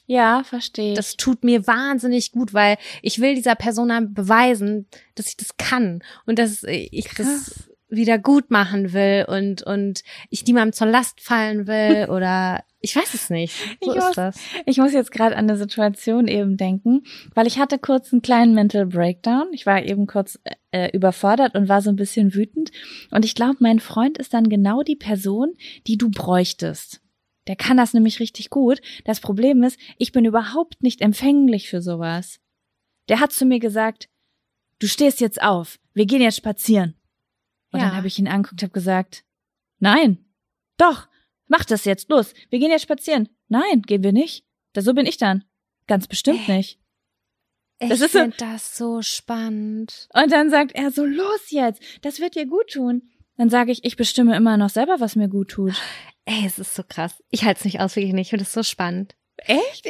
Ja, verstehe. Das tut mir wahnsinnig gut, weil ich will dieser Person dann beweisen, dass ich das kann und dass ich Krass. das wieder gut machen will und, und ich niemandem zur Last fallen will oder ich weiß es nicht. So ich ist muss, das. Ich muss jetzt gerade an eine Situation eben denken, weil ich hatte kurz einen kleinen Mental Breakdown. Ich war eben kurz äh, überfordert und war so ein bisschen wütend. Und ich glaube, mein Freund ist dann genau die Person, die du bräuchtest. Der kann das nämlich richtig gut. Das Problem ist, ich bin überhaupt nicht empfänglich für sowas. Der hat zu mir gesagt, du stehst jetzt auf, wir gehen jetzt spazieren. Und ja. dann habe ich ihn angeguckt, habe gesagt, nein, doch, mach das jetzt, los, wir gehen jetzt spazieren. Nein, gehen wir nicht. Da so bin ich dann. Ganz bestimmt äh, nicht. Ich finde so, das so spannend. Und dann sagt er so, los jetzt, das wird dir gut tun. Dann sage ich, ich bestimme immer noch selber, was mir gut tut. Ey, es ist so krass. Ich halte es nicht aus, wirklich nicht. Ich finde es so spannend. Echt?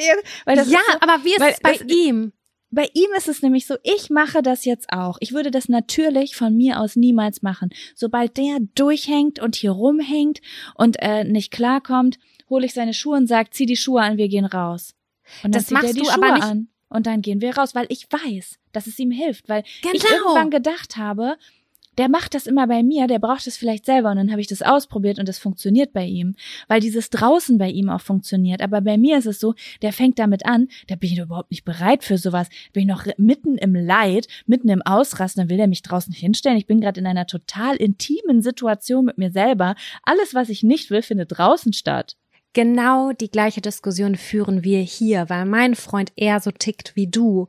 Weil das ja, so, aber wie ist es bei das, ihm? Bei ihm ist es nämlich so, ich mache das jetzt auch. Ich würde das natürlich von mir aus niemals machen. Sobald der durchhängt und hier rumhängt und äh, nicht klarkommt, hole ich seine Schuhe und sage, zieh die Schuhe an, wir gehen raus. Und dann das zieht er die Schuhe an und dann gehen wir raus, weil ich weiß, dass es ihm hilft, weil genau. ich irgendwann gedacht habe, der macht das immer bei mir, der braucht es vielleicht selber und dann habe ich das ausprobiert und das funktioniert bei ihm, weil dieses draußen bei ihm auch funktioniert. Aber bei mir ist es so, der fängt damit an, da bin ich überhaupt nicht bereit für sowas, bin ich noch mitten im Leid, mitten im Ausrasten, dann will er mich draußen hinstellen. Ich bin gerade in einer total intimen Situation mit mir selber. Alles, was ich nicht will, findet draußen statt. Genau die gleiche Diskussion führen wir hier, weil mein Freund eher so tickt wie du.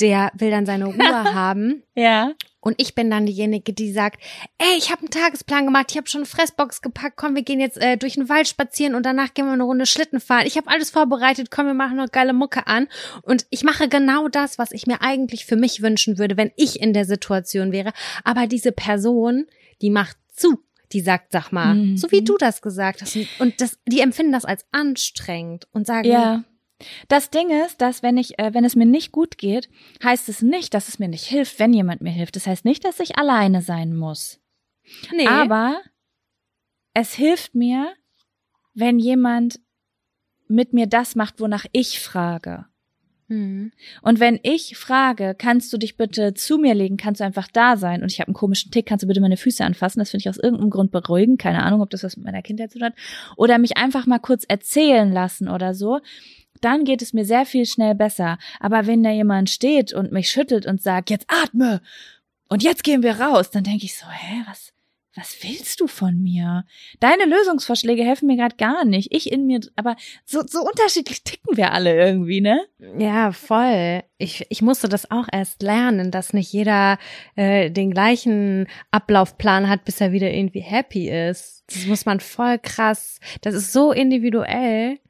Der will dann seine Ruhe haben. Ja. Und ich bin dann diejenige, die sagt, ey, ich habe einen Tagesplan gemacht, ich habe schon eine Fressbox gepackt, komm, wir gehen jetzt äh, durch den Wald spazieren und danach gehen wir eine Runde Schlitten fahren. Ich habe alles vorbereitet, komm, wir machen noch geile Mucke an. Und ich mache genau das, was ich mir eigentlich für mich wünschen würde, wenn ich in der Situation wäre. Aber diese Person, die macht zu die sagt, sag mal, mhm. so wie du das gesagt hast. Und das, die empfinden das als anstrengend und sagen, ja. Das Ding ist, dass wenn ich, äh, wenn es mir nicht gut geht, heißt es nicht, dass es mir nicht hilft, wenn jemand mir hilft. Das heißt nicht, dass ich alleine sein muss. Nee. Aber es hilft mir, wenn jemand mit mir das macht, wonach ich frage. Mhm. Und wenn ich frage, kannst du dich bitte zu mir legen, kannst du einfach da sein und ich habe einen komischen Tick, kannst du bitte meine Füße anfassen, das finde ich aus irgendeinem Grund beruhigend, keine Ahnung, ob das was mit meiner Kindheit zu tun hat, oder mich einfach mal kurz erzählen lassen oder so, dann geht es mir sehr viel schnell besser. Aber wenn da jemand steht und mich schüttelt und sagt, jetzt atme und jetzt gehen wir raus, dann denke ich so, hä, was, was willst du von mir? Deine Lösungsvorschläge helfen mir gerade gar nicht. Ich in mir, aber so, so unterschiedlich ticken wir alle irgendwie, ne? Ja, voll. Ich, ich musste das auch erst lernen, dass nicht jeder äh, den gleichen Ablaufplan hat, bis er wieder irgendwie happy ist. Das muss man voll krass. Das ist so individuell.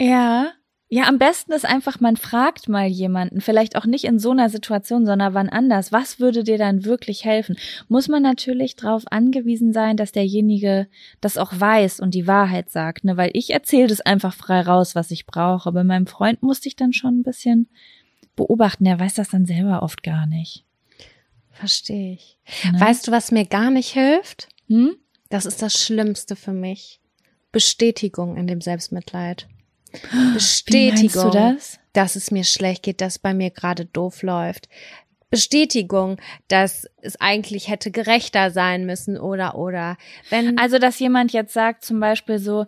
Ja. Ja, am besten ist einfach, man fragt mal jemanden, vielleicht auch nicht in so einer Situation, sondern wann anders. Was würde dir dann wirklich helfen? Muss man natürlich darauf angewiesen sein, dass derjenige das auch weiß und die Wahrheit sagt, ne? Weil ich erzähle das einfach frei raus, was ich brauche. Bei meinem Freund musste ich dann schon ein bisschen beobachten. Der weiß das dann selber oft gar nicht. Verstehe ich. Ne? Weißt du, was mir gar nicht hilft? Hm? Das ist das Schlimmste für mich. Bestätigung in dem Selbstmitleid. Bestätigung, das? dass es mir schlecht geht, dass bei mir gerade doof läuft. Bestätigung, dass es eigentlich hätte gerechter sein müssen oder oder wenn also dass jemand jetzt sagt zum Beispiel so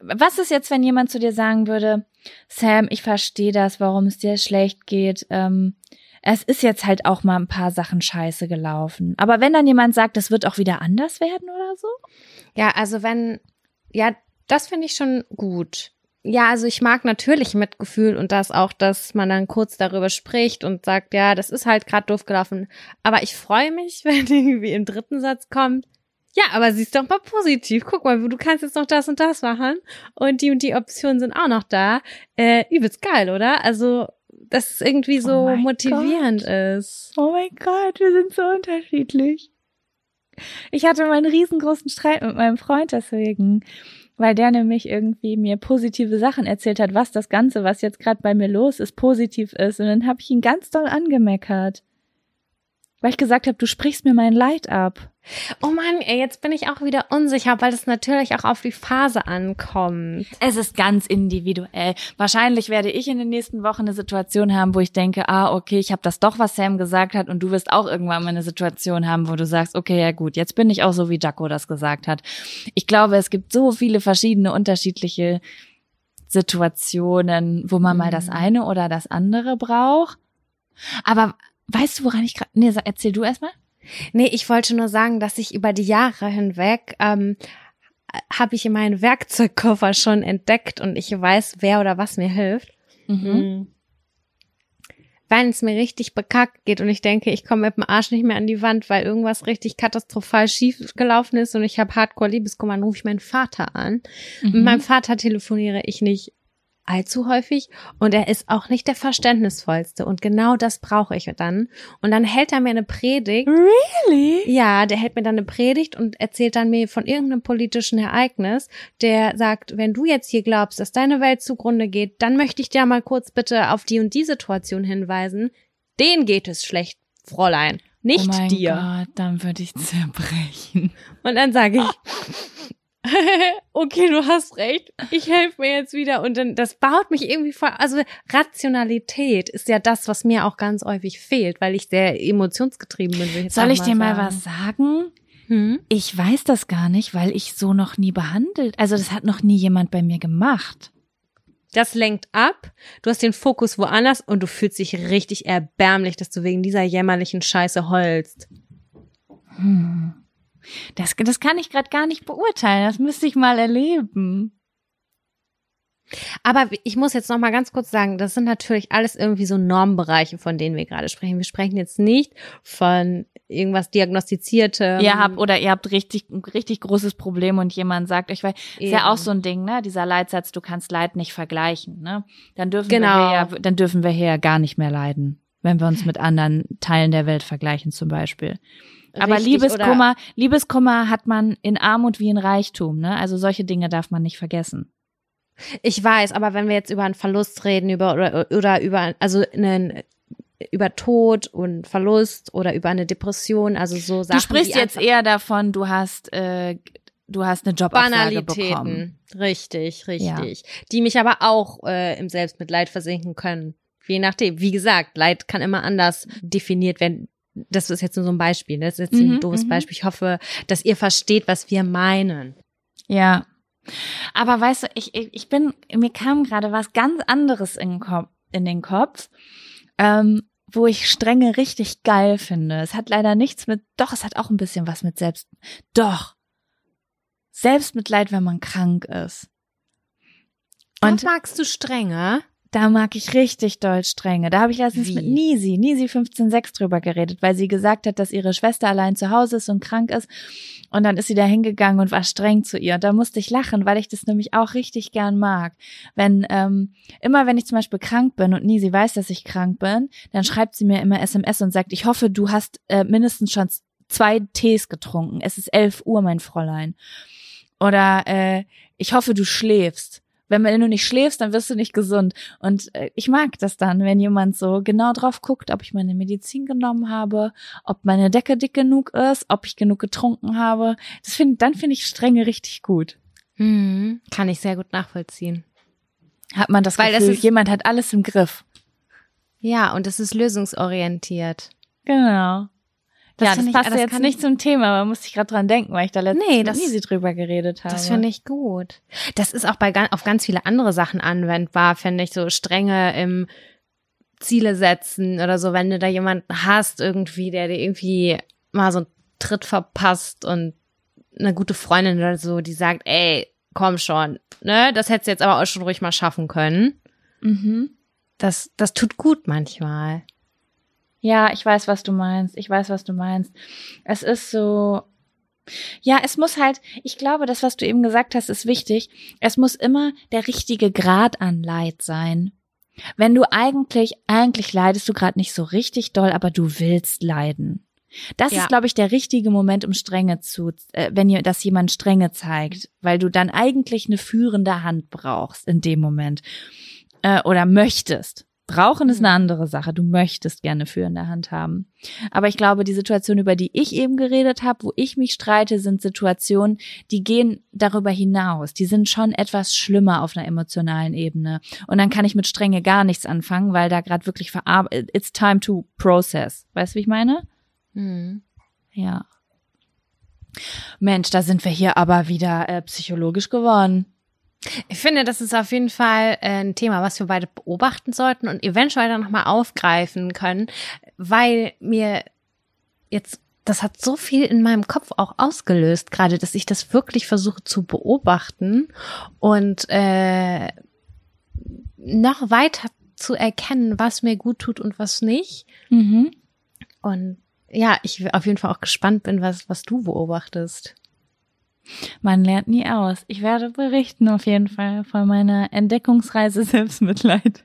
was ist jetzt wenn jemand zu dir sagen würde Sam ich verstehe das warum es dir schlecht geht ähm, es ist jetzt halt auch mal ein paar Sachen scheiße gelaufen aber wenn dann jemand sagt das wird auch wieder anders werden oder so ja also wenn ja das finde ich schon gut ja, also ich mag natürlich Mitgefühl und das auch, dass man dann kurz darüber spricht und sagt, ja, das ist halt gerade doof gelaufen. Aber ich freue mich, wenn irgendwie im dritten Satz kommt, ja, aber siehst doch mal positiv. Guck mal, du kannst jetzt noch das und das machen und die und die Optionen sind auch noch da. Äh, übelst geil, oder? Also, dass es irgendwie so oh motivierend Gott. ist. Oh mein Gott, wir sind so unterschiedlich. Ich hatte mal einen riesengroßen Streit mit meinem Freund deswegen weil der nämlich irgendwie mir positive Sachen erzählt hat, was das Ganze, was jetzt gerade bei mir los ist, positiv ist. Und dann habe ich ihn ganz doll angemeckert. Weil ich gesagt habe, du sprichst mir mein Leid ab. Oh Mann, ey, jetzt bin ich auch wieder unsicher, weil das natürlich auch auf die Phase ankommt. Es ist ganz individuell. Wahrscheinlich werde ich in den nächsten Wochen eine Situation haben, wo ich denke, ah, okay, ich habe das doch, was Sam gesagt hat, und du wirst auch irgendwann mal eine Situation haben, wo du sagst, okay, ja gut, jetzt bin ich auch so, wie Jaco das gesagt hat. Ich glaube, es gibt so viele verschiedene unterschiedliche Situationen, wo man mhm. mal das eine oder das andere braucht. Aber weißt du, woran ich gerade. Nee, erzähl du erstmal. Nee, ich wollte nur sagen, dass ich über die Jahre hinweg ähm, habe ich in meinen Werkzeugkoffer schon entdeckt und ich weiß, wer oder was mir hilft. Mhm. mhm. Wenn es mir richtig bekackt geht und ich denke, ich komme mit dem Arsch nicht mehr an die Wand, weil irgendwas richtig katastrophal schief gelaufen ist und ich habe Hardcore Liebeskummer, dann rufe ich meinen Vater an. Mhm. Mit meinem Vater telefoniere ich nicht allzu häufig und er ist auch nicht der verständnisvollste und genau das brauche ich dann und dann hält er mir eine Predigt. Really? Ja, der hält mir dann eine Predigt und erzählt dann mir von irgendeinem politischen Ereignis, der sagt, wenn du jetzt hier glaubst, dass deine Welt zugrunde geht, dann möchte ich dir mal kurz bitte auf die und die Situation hinweisen. Den geht es schlecht, Fräulein, nicht oh mein dir. Gott, dann würde ich zerbrechen. Und dann sage ich, okay, du hast recht, ich helfe mir jetzt wieder und dann das baut mich irgendwie vor. Also Rationalität ist ja das, was mir auch ganz häufig fehlt, weil ich sehr emotionsgetrieben bin. Ich Soll ich dir mal was sagen? Hm? Ich weiß das gar nicht, weil ich so noch nie behandelt. Also das hat noch nie jemand bei mir gemacht. Das lenkt ab, du hast den Fokus woanders und du fühlst dich richtig erbärmlich, dass du wegen dieser jämmerlichen Scheiße heulst. Hm. Das, das kann ich gerade gar nicht beurteilen. Das müsste ich mal erleben. Aber ich muss jetzt noch mal ganz kurz sagen, das sind natürlich alles irgendwie so Normbereiche, von denen wir gerade sprechen. Wir sprechen jetzt nicht von irgendwas diagnostiziertem. Ihr habt oder ihr habt richtig richtig großes Problem und jemand sagt euch, weil ist ja auch so ein Ding, ne? Dieser Leitsatz, du kannst Leid nicht vergleichen, ne? Dann dürfen Genau. wir ja, dann dürfen wir hier ja gar nicht mehr leiden, wenn wir uns mit anderen Teilen der Welt vergleichen zum Beispiel. Aber Liebeskummer, Liebeskummer hat man in Armut wie in Reichtum, ne? Also solche Dinge darf man nicht vergessen. Ich weiß, aber wenn wir jetzt über einen Verlust reden, über oder, oder über also einen über Tod und Verlust oder über eine Depression, also so Sachen. du sprichst jetzt eher davon, du hast äh, du hast eine Jobabsage bekommen. Banalitäten. Richtig, richtig. Die mich aber auch äh, im Selbstmitleid versinken können. Je nachdem. Wie gesagt, Leid kann immer anders definiert werden. Das ist jetzt nur so ein Beispiel. ne? Das ist jetzt Mhm, ein doofes mhm. Beispiel. Ich hoffe, dass ihr versteht, was wir meinen. Ja. Aber weißt du, ich, ich bin, mir kam gerade was ganz anderes in den Kopf, in den Kopf ähm, wo ich Strenge richtig geil finde. Es hat leider nichts mit, doch, es hat auch ein bisschen was mit Selbst, doch. Selbstmitleid, wenn man krank ist. Und Und magst du Strenge? Da mag ich richtig doll Strenge. Da habe ich letztens Wie? mit Nisi, Nisi 156 drüber geredet, weil sie gesagt hat, dass ihre Schwester allein zu Hause ist und krank ist. Und dann ist sie da hingegangen und war streng zu ihr. Und da musste ich lachen, weil ich das nämlich auch richtig gern mag. Wenn, ähm, immer wenn ich zum Beispiel krank bin und Nisi weiß, dass ich krank bin, dann schreibt sie mir immer SMS und sagt, ich hoffe, du hast äh, mindestens schon zwei Tees getrunken. Es ist elf Uhr, mein Fräulein. Oder äh, ich hoffe, du schläfst. Wenn du nicht schläfst, dann wirst du nicht gesund. Und äh, ich mag das dann, wenn jemand so genau drauf guckt, ob ich meine Medizin genommen habe, ob meine Decke dick genug ist, ob ich genug getrunken habe. Das find, dann finde ich Strenge richtig gut. Mhm. Kann ich sehr gut nachvollziehen. Hat man das Weil das Gefühl, ist- jemand hat alles im Griff. Ja, und es ist lösungsorientiert. Genau. Das Ja, das ich- passt das jetzt nicht zum Thema, aber musste ich gerade dran denken, weil ich da letztens Nee, mit das- Nisi drüber geredet habe. Das finde ich gut. Das ist auch bei auf ganz viele andere Sachen anwendbar, finde ich, so strenge im Ziele setzen oder so, wenn du da jemanden hast irgendwie, der dir irgendwie mal so einen Tritt verpasst und eine gute Freundin oder so, die sagt, ey, komm schon, ne, das hättest du jetzt aber auch schon ruhig mal schaffen können. Mhm. Das, das tut gut manchmal. Ja, ich weiß, was du meinst. Ich weiß, was du meinst. Es ist so. Ja, es muss halt, ich glaube, das, was du eben gesagt hast, ist wichtig. Es muss immer der richtige Grad an Leid sein. Wenn du eigentlich, eigentlich leidest du gerade nicht so richtig doll, aber du willst leiden. Das Ja. ist, glaube ich, der richtige Moment, um Strenge zu, äh, wenn ihr, dass jemand Strenge zeigt, weil du dann eigentlich eine führende Hand brauchst in dem Moment äh, oder möchtest. Brauchen ist eine andere Sache. Du möchtest gerne führende Hand haben. Aber ich glaube, die Situation, über die ich eben geredet habe, wo ich mich streite, sind Situationen, die gehen darüber hinaus. Die sind schon etwas schlimmer auf einer emotionalen Ebene. Und dann kann ich mit Strenge gar nichts anfangen, weil da gerade wirklich verarbeitet. It's time to process. Weißt du, wie ich meine? Mhm. Ja. Mensch, da sind wir hier aber wieder äh, psychologisch geworden. Ich finde, das ist auf jeden Fall äh, ein Thema, was wir beide beobachten sollten und eventuell dann nochmal aufgreifen können, weil mir jetzt, das hat so viel in meinem Kopf auch ausgelöst, gerade, dass ich das wirklich versuche zu beobachten und äh, noch weiter zu erkennen, was mir gut tut und was nicht. Mhm. Und ja, ich auf jeden Fall auch gespannt bin, was, was du beobachtest. Man lernt nie aus. Ich werde berichten auf jeden Fall von meiner Entdeckungsreise Selbstmitleid.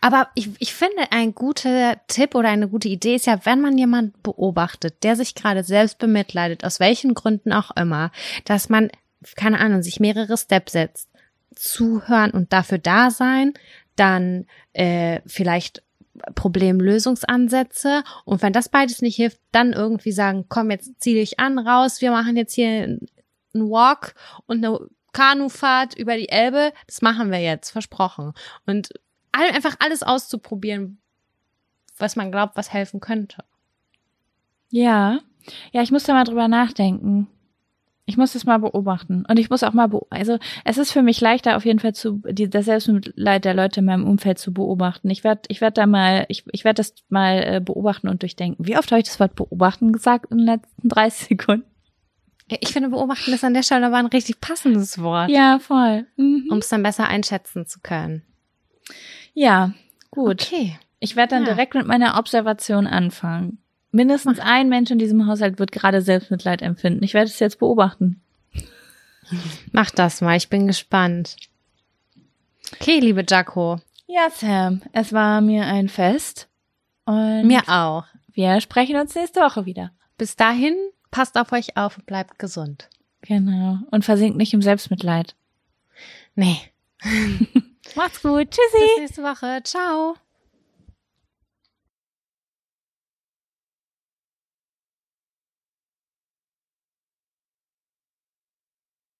Aber ich, ich finde, ein guter Tipp oder eine gute Idee ist ja, wenn man jemanden beobachtet, der sich gerade selbst bemitleidet, aus welchen Gründen auch immer, dass man, keine Ahnung, sich mehrere Steps setzt. Zuhören und dafür da sein, dann äh, vielleicht Problemlösungsansätze und wenn das beides nicht hilft, dann irgendwie sagen, komm, jetzt zieh dich an, raus, wir machen jetzt hier einen Walk und eine Kanufahrt über die Elbe, das machen wir jetzt, versprochen. Und einfach alles auszuprobieren, was man glaubt, was helfen könnte. Ja. Ja, ich muss da mal drüber nachdenken. Ich muss das mal beobachten. Und ich muss auch mal, beo- also es ist für mich leichter auf jeden Fall zu, die, das Selbstmitleid der Leute in meinem Umfeld zu beobachten. Ich werde, ich werde da mal, ich, ich werde das mal äh, beobachten und durchdenken. Wie oft habe ich das Wort beobachten gesagt in den letzten 30 Sekunden? Ich finde, beobachten ist an der Stelle aber ein richtig passendes Wort, Ja, voll. Mhm. um es dann besser einschätzen zu können. Ja, gut. Okay. Ich werde dann Ja. direkt mit meiner Observation anfangen. Mindestens ein Mensch in diesem Haushalt wird gerade Selbstmitleid empfinden. Ich werde es jetzt beobachten. Mach das mal, ich bin gespannt. Okay, liebe Jaco. Ja, Sam, es war mir ein Fest. Und Mir auch. wir sprechen uns nächste Woche wieder. Bis dahin, passt auf euch auf und bleibt gesund. Genau. Und versinkt nicht im Selbstmitleid. Nee. Macht's gut. Tschüssi. Bis nächste Woche. Ciao.